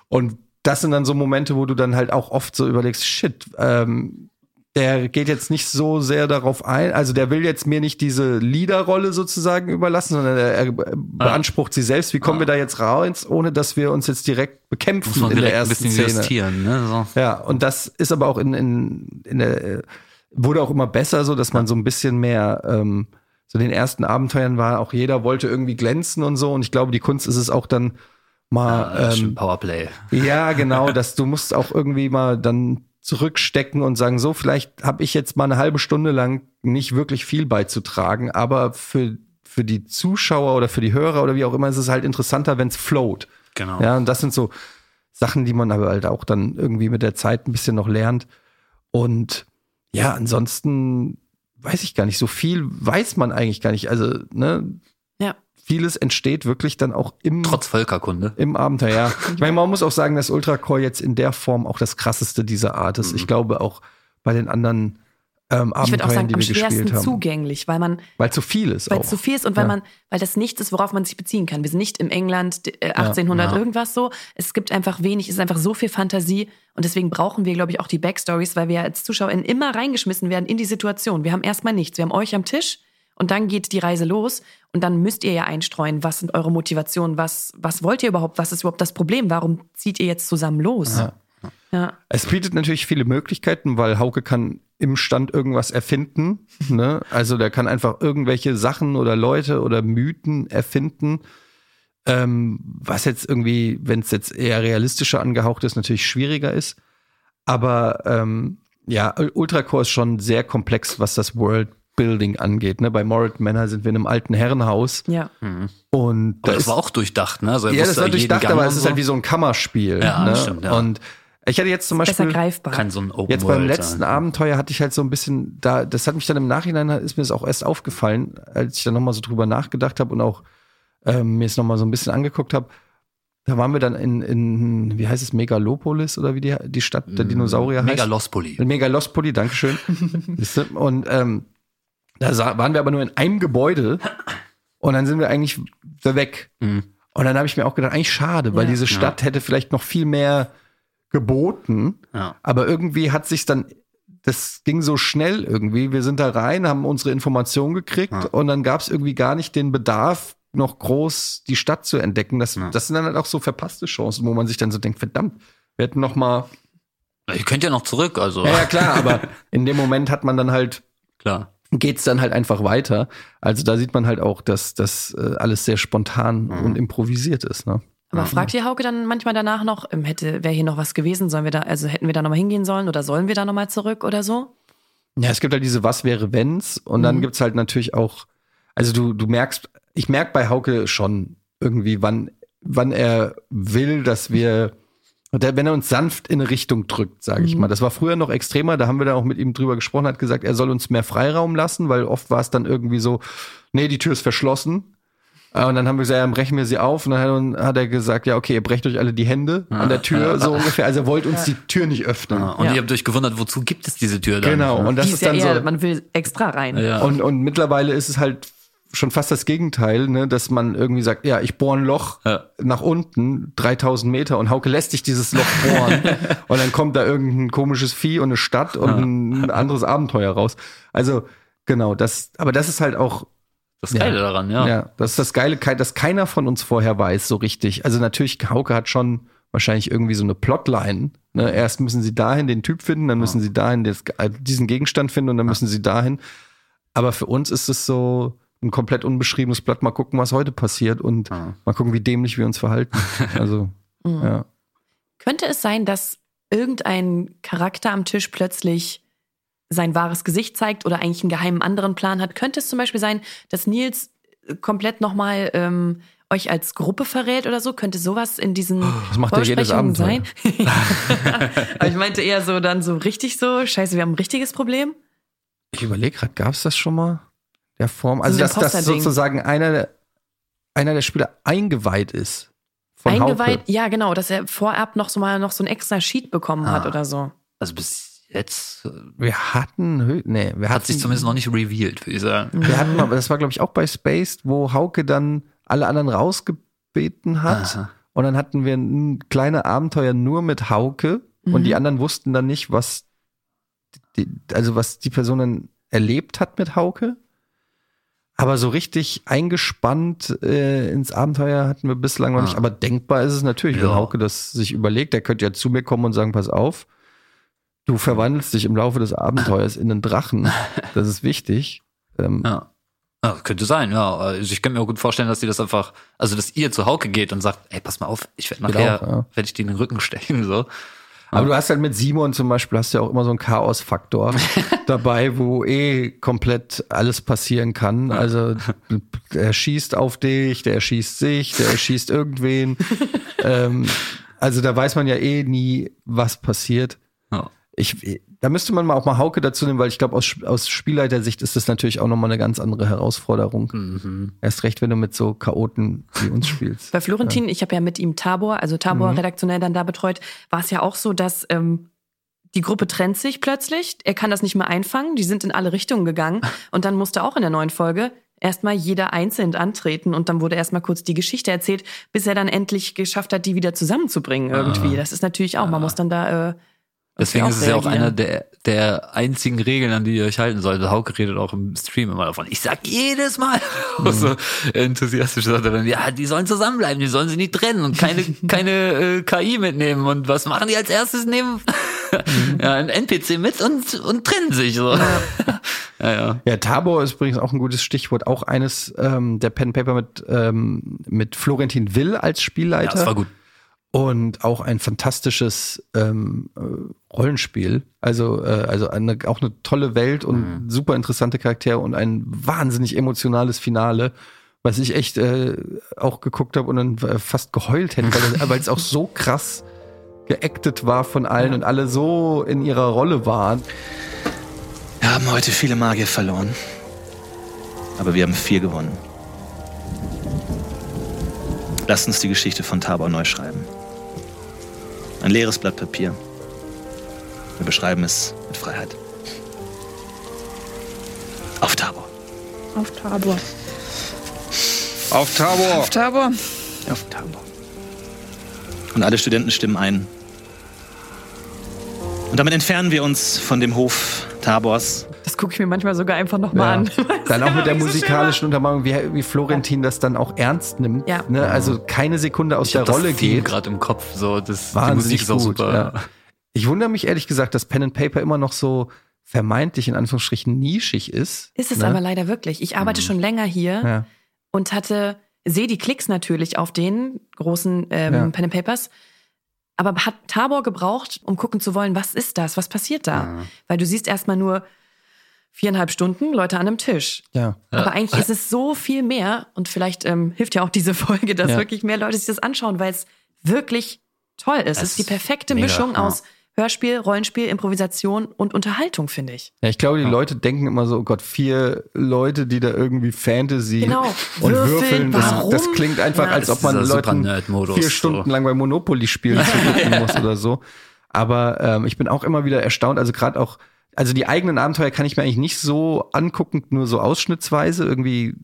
Und das sind dann so Momente, wo du dann halt auch oft so überlegst, shit, ähm, der geht jetzt nicht so sehr darauf ein, also der will jetzt mir nicht diese Leaderrolle sozusagen überlassen, sondern er, er beansprucht sie selbst. Wie kommen wir da jetzt raus, ohne dass wir uns jetzt direkt bekämpfen Muss man in der direkt ein ersten bisschen Szene? ne? So. Ja, und das ist aber auch in, in, in der, äh, wurde auch immer besser, so dass man so ein bisschen mehr, ähm, so den ersten Abenteuern war, auch jeder wollte irgendwie glänzen und so. Und ich glaube, die Kunst ist es auch dann mal, Ja, ähm, schön Powerplay. ja, genau, dass du musst auch irgendwie mal dann zurückstecken und sagen, so, vielleicht habe ich jetzt mal eine halbe Stunde lang nicht wirklich viel beizutragen, aber für, für die Zuschauer oder für die Hörer oder wie auch immer ist es halt interessanter, wenn es float. Genau. Ja, und das sind so Sachen, die man aber halt auch dann irgendwie mit der Zeit ein bisschen noch lernt. Und ja, ansonsten weiß ich gar nicht, so viel weiß man eigentlich gar nicht. Also, ne, ja. vieles entsteht wirklich dann auch im Trotz Völkerkunde. im Abenteuer, ja. Ich meine, man muss auch sagen, dass Ultracore jetzt in der Form auch das krasseste dieser Art ist. Ich glaube auch bei den anderen ähm, Ich würde auch sagen, die am schwersten zugänglich, weil man Weil zu viel ist weil auch. es zu viel ist und weil Ja. man, weil das nichts ist, worauf man sich beziehen kann. Wir sind nicht im England äh, 1800 Ja. irgendwas so. Es gibt einfach wenig, es ist einfach so viel Fantasie und deswegen brauchen wir, glaube ich, auch die Backstories, weil wir als ZuschauerInnen immer reingeschmissen werden in die Situation. Wir haben erstmal nichts. Wir haben euch am Tisch und dann geht die Reise los und dann müsst ihr ja einstreuen, was sind eure Motivationen, was, was wollt ihr überhaupt, was ist überhaupt das Problem, warum zieht ihr jetzt zusammen los? Ja. Ja. Es bietet natürlich viele Möglichkeiten, weil Hauke kann im Stand irgendwas erfinden. Ne? Also der kann einfach irgendwelche Sachen oder Leute oder Mythen erfinden. Ähm, was jetzt irgendwie, wenn es jetzt eher realistischer angehaucht ist, natürlich schwieriger ist. Aber ähm, ja, Ultracore ist schon sehr komplex, was das Worldbuilding angeht. Ne? Bei Morat Manor sind wir in einem alten Herrenhaus Ja. und Aber da das ist war auch durchdacht, ne? Also er ja, das war durchdacht, Gang aber und es ist so. halt wie so ein Kammerspiel. Ja, ne? stimmt, ja. Und Ich hatte jetzt zum Beispiel. Besser greifbar. Kann so ein Open Jetzt beim World letzten sein. Abenteuer hatte ich halt so ein bisschen, da, das hat mich dann im Nachhinein, ist mir das auch erst aufgefallen, als ich dann nochmal so drüber nachgedacht habe und auch ähm, mir es nochmal so ein bisschen angeguckt habe. Da waren wir dann in, in, wie heißt es, Megalopolis oder wie die, die Stadt der Dinosaurier heißt? Megalospoli. Megalospoli, Dankeschön. Und ähm, da waren wir aber nur in einem Gebäude und dann sind wir eigentlich weg. Mhm. Und dann habe ich mir auch gedacht, eigentlich schade, weil Ja. diese Stadt hätte vielleicht noch viel mehr geboten. Ja. Aber irgendwie hat sich dann, das ging so schnell irgendwie. Wir sind da rein, haben unsere Informationen gekriegt Ja. und dann gab es irgendwie gar nicht den Bedarf, noch groß die Stadt zu entdecken. Das, Ja. das sind dann halt auch so verpasste Chancen, wo man sich dann so denkt, verdammt, wir hätten noch mal. Ich könnte ja noch zurück, also Ja, ja klar, aber in dem Moment hat man dann halt klar. geht's dann halt einfach weiter. Also da sieht man halt auch, dass das äh, alles sehr spontan Mhm. und improvisiert ist. Ne? Aber fragt ihr Hauke dann manchmal danach noch, ähm, hätte, wäre hier noch was gewesen? Sollen wir da, also hätten wir da nochmal hingehen sollen oder sollen wir da nochmal zurück oder so? Ja, es gibt halt diese Was wäre wenn's und dann Mhm. gibt's halt natürlich auch, also du, du merkst, ich merk bei Hauke schon irgendwie, wann, wann er will, dass wir, wenn er uns sanft in eine Richtung drückt, sage ich Mhm. mal. Das war früher noch extremer, da haben wir dann auch mit ihm drüber gesprochen, hat gesagt, er soll uns mehr Freiraum lassen, weil oft war es dann irgendwie so, nee, die Tür ist verschlossen. Äh, Und dann haben wir gesagt, ja, brechen wir sie auf. Und dann hat- er gesagt, ja, okay, ihr brecht euch alle die Hände an der Tür, so ungefähr. Also er wollte uns die Tür nicht öffnen. Ja, und Ja. ihr habt euch gewundert, wozu gibt es diese Tür dann? Genau. Und das Die ist ja dann eher, so. man will extra rein. ja. Und, und mittlerweile ist es halt schon fast das Gegenteil, ne, dass man irgendwie sagt, ja, ich bohre ein Loch Ja. nach unten, 3000 Meter und Hauke lässt dich dieses Loch bohren und dann kommt da irgendein komisches Vieh und eine Stadt und ein anderes Abenteuer raus. Also, genau, das, aber das ist halt auch, das Geile daran, ja. ja, das ist das Geile, dass keiner von uns vorher weiß, so richtig. Also natürlich, Hauke hat schon wahrscheinlich irgendwie so eine Plotline. Ne? Erst müssen sie dahin den Typ finden, dann müssen sie dahin das, äh, diesen Gegenstand finden und dann müssen sie dahin. Aber für uns ist es so ein komplett unbeschriebenes Blatt. Mal gucken, was heute passiert und Ja. mal gucken, wie dämlich wir uns verhalten. Also, Mhm. ja. Könnte es sein, dass irgendein Charakter am Tisch plötzlich sein wahres Gesicht zeigt oder eigentlich einen geheimen anderen Plan hat? Könnte es zum Beispiel sein, dass Nils äh, komplett nochmal ähm, euch als Gruppe verrät oder so? Könnte sowas in diesen Das macht er jedes Abenteuer. sein? Aber ich meinte eher so dann so richtig so, scheiße, wir haben ein richtiges Problem. Ich überlege gerade, gab es das schon mal? Der Form? Also, So dass, dass sozusagen einer, der- einer der Spieler eingeweiht ist. Von Eingeweiht, Hauke. ja genau, dass er vorab noch so mal noch so ein extra Sheet bekommen hat Ah. oder so. Also bis jetzt äh, Wir hatten, nee, wir hat hatten, sich zumindest noch nicht revealed, würde ich sagen. Wir hatten mal, das war glaube ich auch bei Spaced, wo Hauke dann alle anderen rausgebeten hat. Aha. Und dann hatten wir ein kleines Abenteuer nur mit Hauke und Mhm. die anderen wussten dann nicht, was die, also was die Person dann erlebt hat mit Hauke. Aber so richtig eingespannt äh, ins Abenteuer hatten wir bislang noch Ah. nicht. Aber denkbar ist es natürlich, wenn Ja. Hauke das sich überlegt, der könnte ja zu mir kommen und sagen, pass auf, du verwandelst dich im Laufe des Abenteuers in einen Drachen. Das ist wichtig. Ähm, Ja. Ja, könnte sein, ja. Also ich kann mir auch gut vorstellen, dass die das einfach, also dass ihr zu Hauke geht und sagt, ey, pass mal auf, ich werde nachher, auch, ja. werde ich dir in den Rücken stechen, so. Aber du hast halt mit Simon zum Beispiel, hast du ja auch immer so einen Chaos-Faktor dabei, wo eh komplett alles passieren kann. Also er schießt auf dich, der schießt sich, der schießt irgendwen. ähm, also da weiß man ja eh nie, was passiert. Ja. Ich, da müsste man mal auch mal Hauke dazu nehmen, weil ich glaube, aus, aus Spielleitersicht ist das natürlich auch nochmal eine ganz andere Herausforderung. Mhm. Erst recht, wenn du mit so Chaoten wie uns spielst. Bei Florentin, ich habe ja mit ihm Tabor, also Tabor Mhm. redaktionell dann da betreut, war es ja auch so, dass ähm, die Gruppe trennt sich plötzlich. Er kann das nicht mehr einfangen. Die sind in alle Richtungen gegangen. Und dann musste auch in der neuen Folge erstmal jeder einzeln antreten und dann wurde erstmal kurz die Geschichte erzählt, bis er dann endlich geschafft hat, die wieder zusammenzubringen irgendwie. Das ist natürlich auch, man muss dann da. Äh, Deswegen ist es ja auch reagieren. eine der, der einzigen Regeln, an die ihr euch halten solltet. Hauke redet auch im Stream immer davon. Ich sag jedes Mal, Mhm. so enthusiastisch sagt er dann, ja, die sollen zusammenbleiben, die sollen sich nicht trennen und keine, keine äh, KI mitnehmen. Und was machen die als erstes? Nehmen Mhm. ja, ein NPC mit und, und trennen sich so. Ja, ja. Ja, Tabor ist übrigens auch ein gutes Stichwort. Auch eines ähm, der Pen Paper mit, ähm, mit Florentin Will als ja Spielleiter. das war gut. Und auch ein fantastisches ähm, äh, Rollenspiel. Also, äh, also eine, auch eine tolle Welt und super interessante Charaktere und ein wahnsinnig emotionales Finale, was ich echt äh, auch geguckt habe und dann äh, fast geheult hätte, weil, es auch so krass geactet war von allen und alle so in ihrer Rolle waren. Wir haben heute viele Magier verloren. Aber wir haben vier gewonnen. Lasst uns die Geschichte von Tabor neu schreiben. Ein leeres Blatt Papier. Wir beschreiben es mit Freiheit. Auf Tabor. Auf Tabor. Auf Tabor. Auf Tabor. Auf Tabor. Und alle Studenten stimmen ein. Und damit entfernen wir uns von dem Hof Tabors. Das gucke ich mir manchmal sogar einfach nochmal an. Dann auch mit der Wie so musikalischen Untermalung, wie, wie Florentin das dann auch ernst nimmt. Ja. Ne? Also keine Sekunde aus Ich der das Rolle Theme geht. gerade im Kopf. So, das, die Wahnsinnig Musik ist auch gut. super. Ja. Ich wundere mich ehrlich gesagt, dass Pen and Paper immer noch so vermeintlich in Anführungsstrichen nischig ist. Ist es ne? aber leider wirklich. Ich arbeite schon länger hier Ja. und hatte, sehe die Klicks natürlich auf den großen ähm, Ja. Pen and Papers, aber hat Tabor gebraucht, um gucken zu wollen, was ist das, was passiert da? Weil du siehst erstmal nur viereinhalb Stunden Leute an einem Tisch. Ja. Aber eigentlich ist es so viel mehr und vielleicht ähm, hilft ja auch diese Folge, dass Ja. wirklich mehr Leute sich das anschauen, weil es wirklich toll ist. Es Es ist die perfekte mega, Mischung ja. aus Hörspiel, Rollenspiel, Improvisation und Unterhaltung, finde ich. Ja, ich glaube, die Leute denken immer so, oh Gott, vier Leute, die da irgendwie Fantasy Genau. und Würfeln, würfeln, das, das klingt einfach, Ja, als ob man Leuten Nerd-Modus, vier so. Stunden lang bei Monopoly spielen zugucken muss oder so. Aber ähm, ich bin auch immer wieder erstaunt, also gerade auch, also die eigenen Abenteuer kann ich mir eigentlich nicht so angucken, nur so ausschnittsweise, irgendwie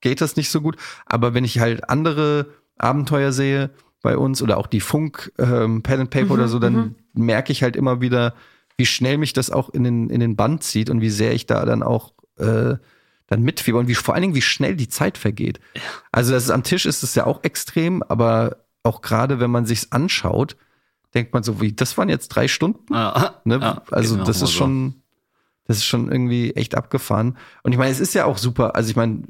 geht das nicht so gut. Aber wenn ich halt andere Abenteuer sehe bei uns oder auch die Funk ähm, Pen and Paper oder so, dann merke ich halt immer wieder, wie schnell mich das auch in den in den Band zieht und wie sehr ich da dann auch äh, dann mitfieber und wie vor allen Dingen wie schnell die Zeit vergeht. Also das ist, am Tisch ist es ja auch extrem, aber auch gerade wenn man sich's anschaut, denkt man so, wie das waren jetzt drei Stunden. Ja. Ne? Ja, also mir das ist so. schon, das ist schon irgendwie echt abgefahren. Und ich meine, es ist ja auch super. Also ich meine,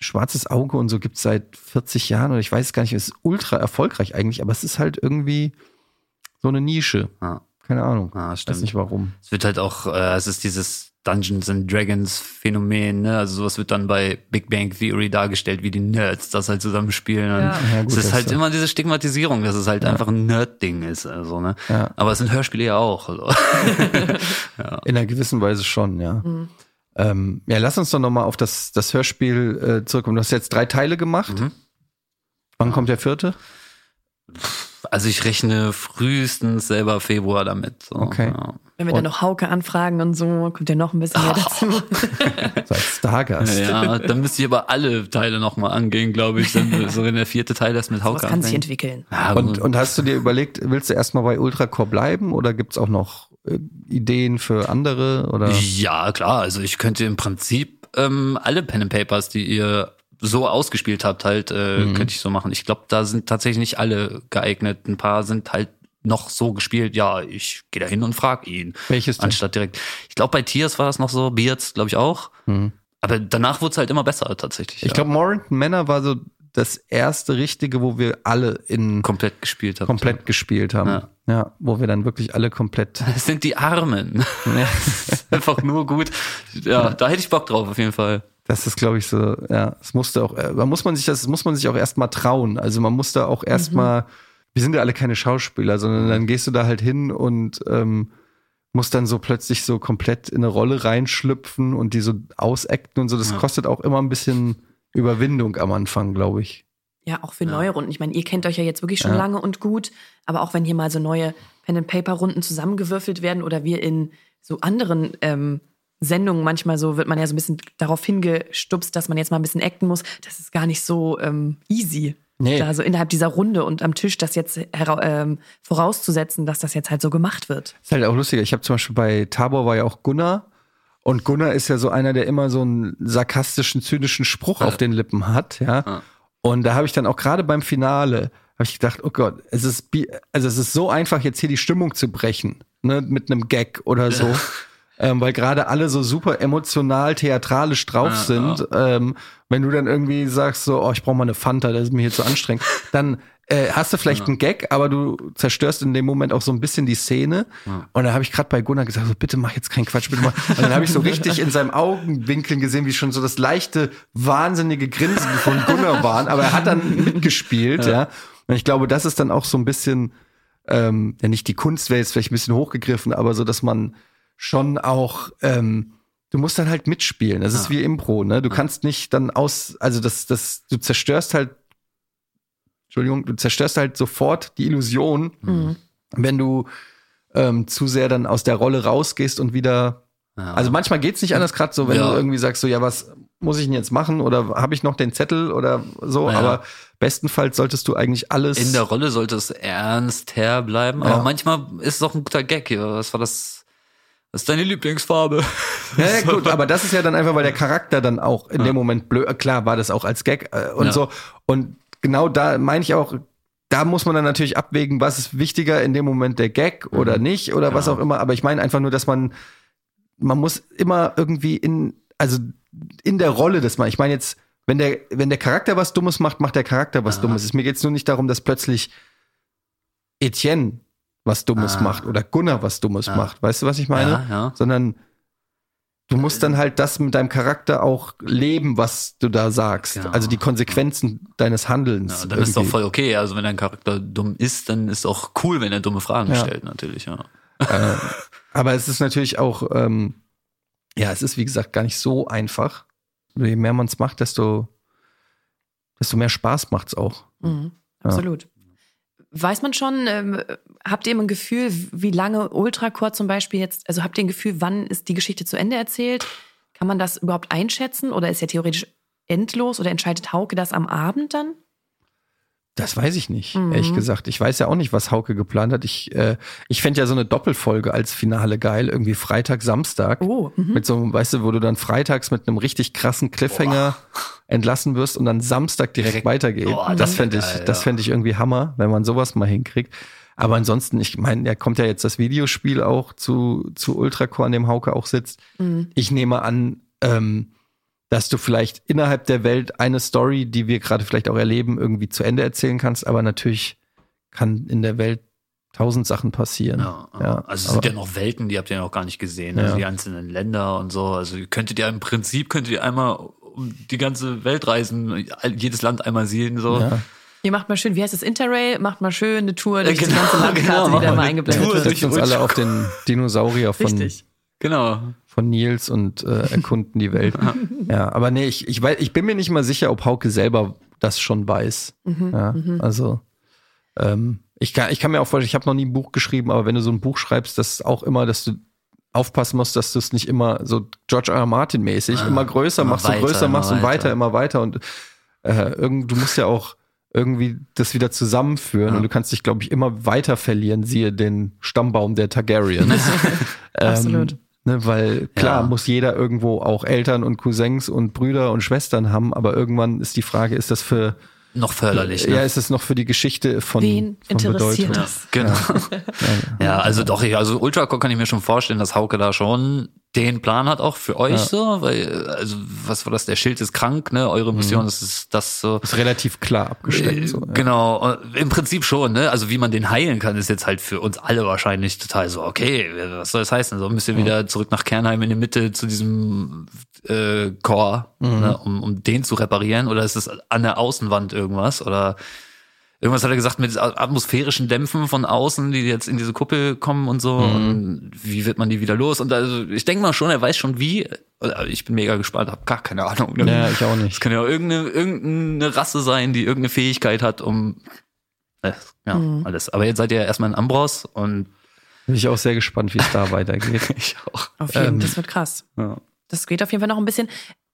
Schwarzes Auge und so gibt's seit 40 Jahren oder ich weiß gar nicht, es ist ultra erfolgreich eigentlich, aber es ist halt irgendwie so eine Nische. Ja. Keine Ahnung. Ja, weiß stimmt. nicht warum. Es wird halt auch, äh, es ist dieses Dungeons and Dragons Phänomen, ne? Also sowas wird dann bei Big Bang Theory dargestellt, wie die Nerds das halt zusammenspielen. Und Ja. Ja, gut, es ist das halt ist- immer diese Stigmatisierung, dass es halt einfach ein Nerd-Ding ist, also, ne? Ja. Aber es sind Hörspiele ja auch. Also. In einer gewissen Weise schon, ja. Mhm. Ähm, ja, lass uns doch noch mal auf das, das Hörspiel äh, zurückkommen. Du hast jetzt drei Teile gemacht. Mhm. Wann kommt der vierte? Also ich rechne frühestens selber Februar damit. So. Okay. Ja. Wenn wir dann noch Hauke anfragen und so, kommt ja noch ein bisschen mehr dazu. So als Stargast. Ja, dann müsste ich aber alle Teile nochmal angehen, glaube ich. Dann, so wenn der vierte Teil das mit Hauke Was kann sich entwickeln? Ja, Und, und hast du dir überlegt, willst du erstmal bei Ultracore bleiben oder gibt's auch noch äh, Ideen für andere? Oder? Ja, klar. Also ich könnte im Prinzip ähm, alle Pen and Papers, die ihr so ausgespielt habt, halt, äh, Mhm. könnte ich so machen. Ich glaube, da sind tatsächlich nicht alle geeignet. Ein paar sind halt noch so gespielt, ja, ich gehe da hin und frag ihn. Welches denn? Anstatt direkt. Ich glaube, bei Tiers war es noch so, Beards, glaube ich auch. Mhm. Aber danach wurde es halt immer besser tatsächlich. Ich ja. glaube, Morrington Manor war so das erste richtige, wo wir alle in komplett gespielt haben. komplett gespielt haben. Ja. Ja. wo wir dann wirklich alle komplett. Es sind die Armen. Ja. Einfach nur gut. Ja, da hätte ich Bock drauf, auf jeden Fall. Das ist, glaube ich, so, ja, es musste auch, äh, man muss man sich das muss man sich auch erstmal trauen. Also man muss da auch erstmal, wir sind ja alle keine Schauspieler, sondern dann gehst du da halt hin und ähm, musst dann so plötzlich so komplett in eine Rolle reinschlüpfen und die so ausacten und so. Das Ja. kostet auch immer ein bisschen Überwindung am Anfang, glaube ich. Ja, auch für neue Runden. Ich meine, ihr kennt euch ja jetzt wirklich schon Ja. lange und gut, aber auch wenn hier mal so neue Pen-and-Paper-Runden zusammengewürfelt werden oder wir in so anderen ähm, Sendungen manchmal so, wird man ja so ein bisschen darauf hingestupst, dass man jetzt mal ein bisschen acten muss. Das ist gar nicht so ähm, easy. Nee. Da so innerhalb dieser Runde und am Tisch das jetzt ähm, vorauszusetzen, dass das jetzt halt so gemacht wird. Ist halt auch lustiger. Ich habe zum Beispiel bei Tabor war ja auch Gunnar. Und Gunnar ist ja so einer, der immer so einen sarkastischen, zynischen Spruch auf den Lippen hat, ja. Und da habe ich dann auch gerade beim Finale, habe ich gedacht, oh Gott, es ist, also es ist so einfach, jetzt hier die Stimmung zu brechen, ne, mit einem Gag oder so. Ähm, weil gerade alle so super emotional, theatralisch drauf Ja, sind. Ähm, wenn du dann irgendwie sagst, so, oh, ich brauche mal eine Fanta, das ist mir hier zu anstrengend, dann äh, hast du vielleicht einen Gag, aber du zerstörst in dem Moment auch so ein bisschen die Szene. Und da habe ich gerade bei Gunnar gesagt, so, bitte mach jetzt keinen Quatsch, bitte mach. Und dann habe ich so richtig in seinem Augenwinkeln gesehen, wie schon so das leichte, wahnsinnige Grinsen von Gunnar waren. Aber er hat dann mitgespielt, ja. Und ich glaube, das ist dann auch so ein bisschen ähm, ja nicht die Kunstwelt ist vielleicht ein bisschen hochgegriffen, aber so, dass man schon auch, ähm, du musst dann halt mitspielen. Das ist wie Impro, ne? Du kannst nicht dann aus, also das, das, du zerstörst halt, Entschuldigung, du zerstörst halt sofort die Illusion, Mhm. wenn du ähm, zu sehr dann aus der Rolle rausgehst und wieder. Also manchmal geht's nicht anders, gerade so, wenn Ja. du irgendwie sagst, so ja, was muss ich denn jetzt machen oder habe ich noch den Zettel oder so, Ja. aber bestenfalls solltest du eigentlich alles In der Rolle sollte es ernster bleiben, Ja. aber manchmal ist es auch ein guter Gag. Ja, Was war das? Was ist deine Lieblingsfarbe? Ja, ja, gut, aber das ist ja dann einfach, weil der Charakter dann auch in dem Moment blöd, äh, klar war das auch als Gag äh, und Ja. so. Und genau da meine ich auch, da muss man dann natürlich abwägen, was ist wichtiger in dem Moment der Gag oder nicht oder was Genau. auch immer. Aber ich meine einfach nur, dass man, man muss immer irgendwie in, also in der Rolle des man, ich meine jetzt, wenn der, wenn der Charakter was Dummes macht, macht der Charakter was Dummes. Mir geht's nur nicht darum, dass plötzlich Etienne was Dummes Ah. macht oder Gunnar was Dummes Ah. macht. Weißt du, was ich meine? Ja, ja. Sondern du musst dann halt das mit deinem Charakter auch leben, was du da sagst. Genau. Also die Konsequenzen deines Handelns. Ja, dann ist doch voll okay. Also wenn dein Charakter dumm ist, dann ist auch cool, wenn er dumme Fragen Ja. stellt, natürlich, ja. Äh, aber es ist natürlich auch, ähm, ja, es ist wie gesagt gar nicht so einfach. Je mehr man es macht, desto, desto mehr Spaß macht's auch. Mhm. Ja. Absolut. Weiß man schon, ähm, habt ihr ein Gefühl, wie lange Ultracore zum Beispiel jetzt, also habt ihr ein Gefühl, wann ist die Geschichte zu Ende erzählt? Kann man das überhaupt einschätzen oder ist ja theoretisch endlos oder entscheidet Hauke das am Abend dann? Das weiß ich nicht, Mhm. ehrlich gesagt. Ich weiß ja auch nicht, was Hauke geplant hat. Ich, äh, ich fände ja so eine Doppelfolge als Finale geil, irgendwie Freitag, Samstag. Oh, mhm. Mit so, einem, weißt du, wo du dann freitags mit einem richtig krassen Cliffhanger entlassen wirst und dann Samstag direkt, weitergeht. Boah, das das fände ich, geil, das ja. fände ich irgendwie Hammer, wenn man sowas mal hinkriegt. Aber ansonsten, ich meine, da kommt ja jetzt das Videospiel auch zu, zu Ultracore, an dem Hauke auch sitzt. Mhm. Ich nehme an, ähm, dass du vielleicht innerhalb der Welt eine Story, die wir gerade vielleicht auch erleben, irgendwie zu Ende erzählen kannst, aber natürlich kann in der Welt tausend Sachen passieren. Ja, ja. Also es sind ja noch Welten, die habt ihr ja noch gar nicht gesehen. Ja. Also die einzelnen Länder und so. Also ihr könntet ihr im Prinzip könntet ihr einmal um die ganze Welt reisen, jedes Land einmal sehen. So. Ja. Ihr macht mal schön, wie heißt das, Interrail? Macht mal schön eine Tour durch Äh, die genau, ganze Landkarte, genau, die da mal eingeblendet Tour wird. durch Setzt uns alle auf den Dinosaurier von, Richtig. Genau. von Nils und äh, erkunden die Welt. ja, aber nee, ich, ich, weiß, ich bin mir nicht mal sicher, ob Hauke selber das schon weiß. Mhm, ja, mhm. Also ähm, ich, kann, ich kann mir auch vorstellen, ich habe noch nie ein Buch geschrieben, aber wenn du so ein Buch schreibst, das ist auch immer, dass du aufpassen musst, dass du es nicht immer so George R. R. Martin mäßig Ah, immer größer immer machst, weiter, und größer machst und weiter. weiter, immer weiter und äh, irgend, du musst ja auch irgendwie das wieder zusammenführen Ja. und du kannst dich, glaube ich, immer weiter verlieren, siehe den Stammbaum der Targaryens. Absolut. Ähm, ne, weil klar Ja. muss jeder irgendwo auch Eltern und Cousins und Brüder und Schwestern haben, aber irgendwann ist die Frage, ist das für Noch förderlich. Ne? ja, ist es noch für die Geschichte von, Wen von interessiert Bedeutung? das? Genau. Ja, also doch, ich- also Ultracore kann ich mir schon vorstellen, dass Hauke da schon den Plan hat auch für euch Ja. so, weil, also, was war das? Der Schild ist krank, ne? Eure Mission das ist das so. Ist relativ klar abgesteckt. Äh, so, ja. Genau, im Prinzip schon, ne? Also wie man den heilen kann, ist jetzt halt für uns alle wahrscheinlich total so, okay, was soll das heißen? So müsst ihr wieder zurück nach Kernheim in die Mitte zu diesem äh, Core, Mhm. ne? um, um den zu reparieren? Oder ist es an der Außenwand irgendwas? Oder irgendwas hat er gesagt mit atmosphärischen Dämpfen von außen, die jetzt in diese Kuppel kommen und so. Mhm. Und wie wird man die wieder los? Und also ich denke mal schon, er weiß schon wie. Oder Ich bin mega gespannt, habe gar keine Ahnung. Ne? Ja, ich auch nicht. Es kann ja auch irgendeine, irgendeine Rasse sein, die irgendeine Fähigkeit hat, um äh, ja, Mhm. alles. Aber jetzt seid ihr erstmal in Ambros und Bin ich auch sehr gespannt, wie es da weitergeht. ich auch. Auf jeden Ähm, das wird krass. Ja. Das geht auf jeden Fall noch ein bisschen.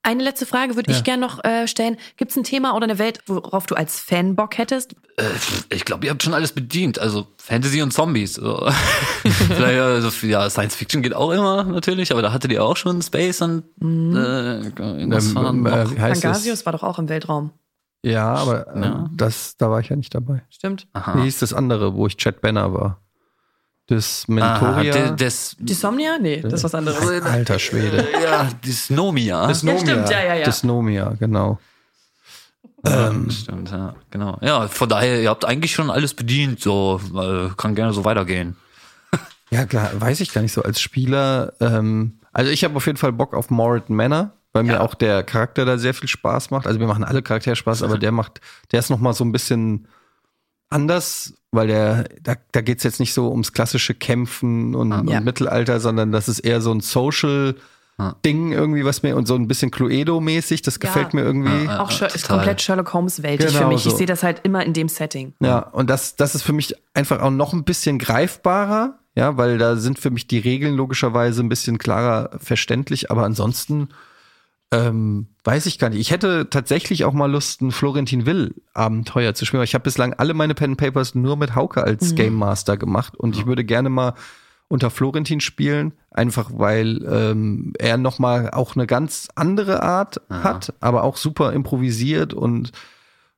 Eine letzte Frage würde Ja. ich gerne noch äh, stellen. Gibt es ein Thema oder eine Welt, worauf du als Fan Bock hättest? Äh, ich glaube, ihr habt schon alles bedient. Also Fantasy und Zombies. So. Vielleicht, also, ja, Science Fiction geht auch immer natürlich, aber da hattet ihr auch schon Space und äh, irgendwas Ähm, war ähm, noch. äh, wie heißt Pangasius war doch auch im Weltraum. Ja, aber ähm, Ja. das, da war ich ja nicht dabei. Stimmt. Wie Aha. hieß das andere, wo ich Chad Banner war? Das Mentoria. de- des, Dysomnia? Nee, das ist was anderes. Alter Schwede. ja, Dysnomia. Dysnomia. stimmt, ja, ja, ja. Dysnomia, genau. Ja, Ähm, stimmt, ja, genau. Ja, von daher, ihr habt eigentlich schon alles bedient, so, äh, kann gerne so weitergehen. Ja, klar, weiß ich gar nicht so als Spieler. Ähm, also ich habe auf jeden Fall Bock auf Morit Manor, weil mir Ja. auch der Charakter da sehr viel Spaß macht. Also wir machen alle Charaktere Spaß, aber der macht, der ist noch mal so ein bisschen anders, weil der, da, da geht's jetzt nicht so ums klassische Kämpfen und, und Ja. Mittelalter, sondern das ist eher so ein Social Ding irgendwie, was mir und so ein bisschen Cluedo-mäßig, das gefällt mir irgendwie. Auch Sher- ist komplett Sherlock Holmes-Welt Genau für mich. Ich so. sehe das halt immer in dem Setting. Ja, und das, das ist für mich einfach auch noch ein bisschen greifbarer, ja, weil da sind für mich die Regeln logischerweise ein bisschen klarer verständlich, aber ansonsten ähm, weiß ich gar nicht. Ich hätte tatsächlich auch mal Lust, ein Florentin Will Abenteuer zu spielen. Ich habe bislang alle meine Pen and Papers nur mit Hauke als Mhm. Game Master gemacht und ich würde gerne mal unter Florentin spielen, einfach weil ähm, er noch mal auch eine ganz andere Art hat, aber auch super improvisiert und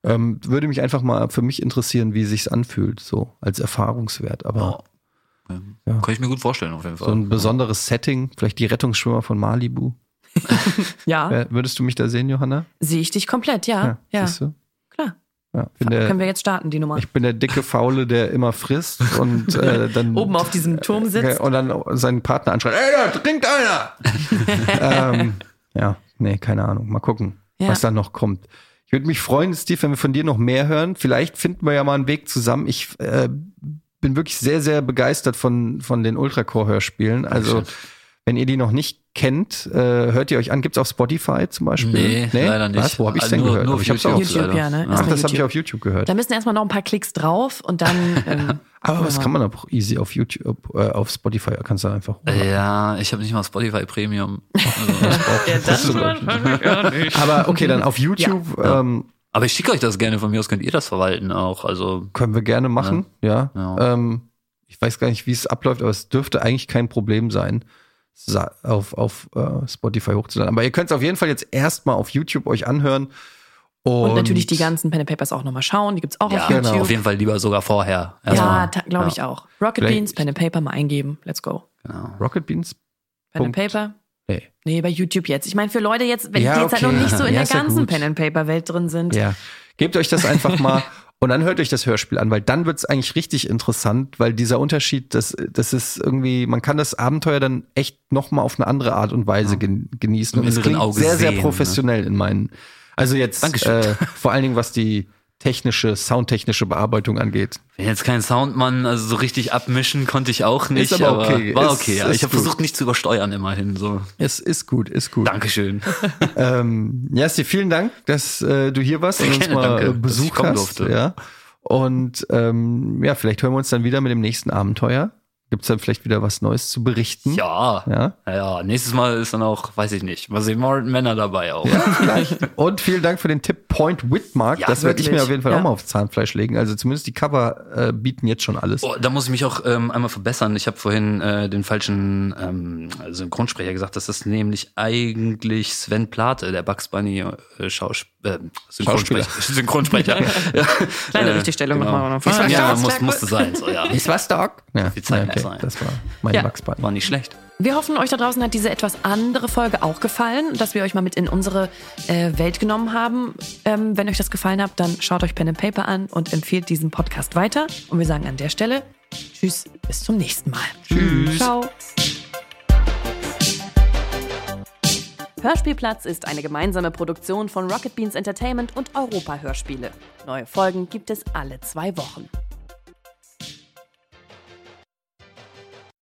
ähm, würde mich einfach mal für mich interessieren, wie sich's anfühlt, so als Erfahrungswert. Aber Ja. Kann ich mir gut vorstellen, auf jeden Fall. so ein besonderes Setting, vielleicht die Rettungsschwimmer von Malibu. Ja, Würdest du mich da sehen, Johanna? sehe ich dich komplett, ja. Ja, Siehst du? klar. Ja, bin Können der, wir jetzt starten, die Nummer. ich bin der dicke Faule, der immer frisst und äh, dann Oben auf diesem Turm sitzt. und dann seinen Partner anschreit, ey, da trinkt einer! ähm, ja, nee, keine Ahnung. Mal gucken, Ja. was da noch kommt. Ich würde mich freuen, Steve, wenn wir von dir noch mehr hören. Vielleicht finden wir ja mal einen Weg zusammen. Ich äh, bin wirklich sehr, sehr begeistert von, von den Ultracore-Hörspielen. Also, wenn ihr die noch nicht kennt, äh, hört ihr euch an. Gibt's auf Spotify zum Beispiel? Nee, leider nicht. Was? Wo habe ich Also denn nur- gehört? nur auf ich hab's YouTube, auch. YouTube, leider. ja, ne? Ja. Ach, das habe ich YouTube. auf YouTube gehört. Da müssen erstmal noch ein paar Klicks drauf und dann. Ähm, Aber das ja. kann man auch easy auf YouTube, äh, auf Spotify kannst du einfach. Ja, ich habe nicht mal Spotify Premium. ja, Aber okay, dann auf YouTube ähm, Aber ich schicke euch das gerne von mir aus, könnt ihr das verwalten auch. Also können wir gerne machen. Ja. Ja. Ähm, ich weiß gar nicht, wie es abläuft, aber es dürfte eigentlich kein Problem sein, auf, auf äh, Spotify hochzuladen. Aber ihr könnt es auf jeden Fall jetzt erstmal auf YouTube euch anhören. Und, und natürlich die ganzen Pen and Papers auch nochmal schauen. Die gibt's auch ja, auf YouTube. auf jeden Fall lieber sogar vorher. Ja, glaube ich auch. Rocket Vielleicht- Beans, Pen and Paper mal eingeben. Let's go. Genau. Rocket Beans. Pen and. Paper. Nee. Nee, bei YouTube jetzt. Ich meine, für Leute jetzt, wenn Ja, die jetzt halt okay. noch nicht so in Ja, der ganzen. Pen and Paper Welt drin sind. Ja. Gebt euch das einfach mal und dann hört euch das Hörspiel an, weil dann wird es eigentlich richtig interessant, weil dieser Unterschied, das, das ist irgendwie, man kann das Abenteuer dann echt nochmal auf eine andere Art und Weise gen genießen. Im Und es klingt Auge sehr, sehr sehen, ne? professionell in meinen. Also jetzt äh, vor allen Dingen, was die technische, soundtechnische Bearbeitung angeht. Bin jetzt kein Soundmann, also so richtig abmischen konnte ich auch nicht. Ist aber okay. War Ist- okay. ja. ist ich habe versucht, nicht zu übersteuern immerhin. So. Es ist gut, ist gut. Dankeschön. Ähm, Jassi, vielen Dank, dass äh, du hier warst und uns mal danke, Besuch kommen hast. durfte. Ja. Und ähm, ja, vielleicht hören wir uns dann wieder mit dem nächsten Abenteuer. Gibt's dann vielleicht wieder was Neues zu berichten? Ja. Ja. ja. Nächstes Mal ist dann auch, weiß ich nicht, mal sehen wir Männer dabei auch. Ja, vielleicht. Und vielen Dank für den Tipp Point Whitmark. Ja, das werde ich mir auf jeden Fall Ja. auch mal aufs Zahnfleisch legen. Also zumindest die Cover äh, bieten jetzt schon alles. Oh, da muss ich mich auch ähm, einmal verbessern. Ich habe vorhin äh, den falschen ähm, Synchronsprecher gesagt. Das ist nämlich eigentlich Sven Plate, der Bugs Bunny äh, Schaus äh, Synchronsprecher. Synchronsprecher. ja. Kleine Äh, Richtigstellung genau. nochmal von vorne. Ja, Ja, muss, musste sein. So, ja. Ist was, Doc? Ja, Die Zeit ja, muss okay. sein. Das war mein Ja. Bunny. War nicht schlecht. Wir hoffen, euch da draußen hat diese etwas andere Folge auch gefallen, dass wir euch mal mit in unsere äh, Welt genommen haben. Ähm, wenn euch das gefallen hat, dann schaut euch Pen and Paper an und empfiehlt diesen Podcast weiter. Und wir sagen an der Stelle Tschüss, bis zum nächsten Mal. Tschüss. Ciao. Hörspielplatz ist eine gemeinsame Produktion von Rocket Beans Entertainment und Europa Hörspiele. Neue Folgen gibt es alle zwei Wochen.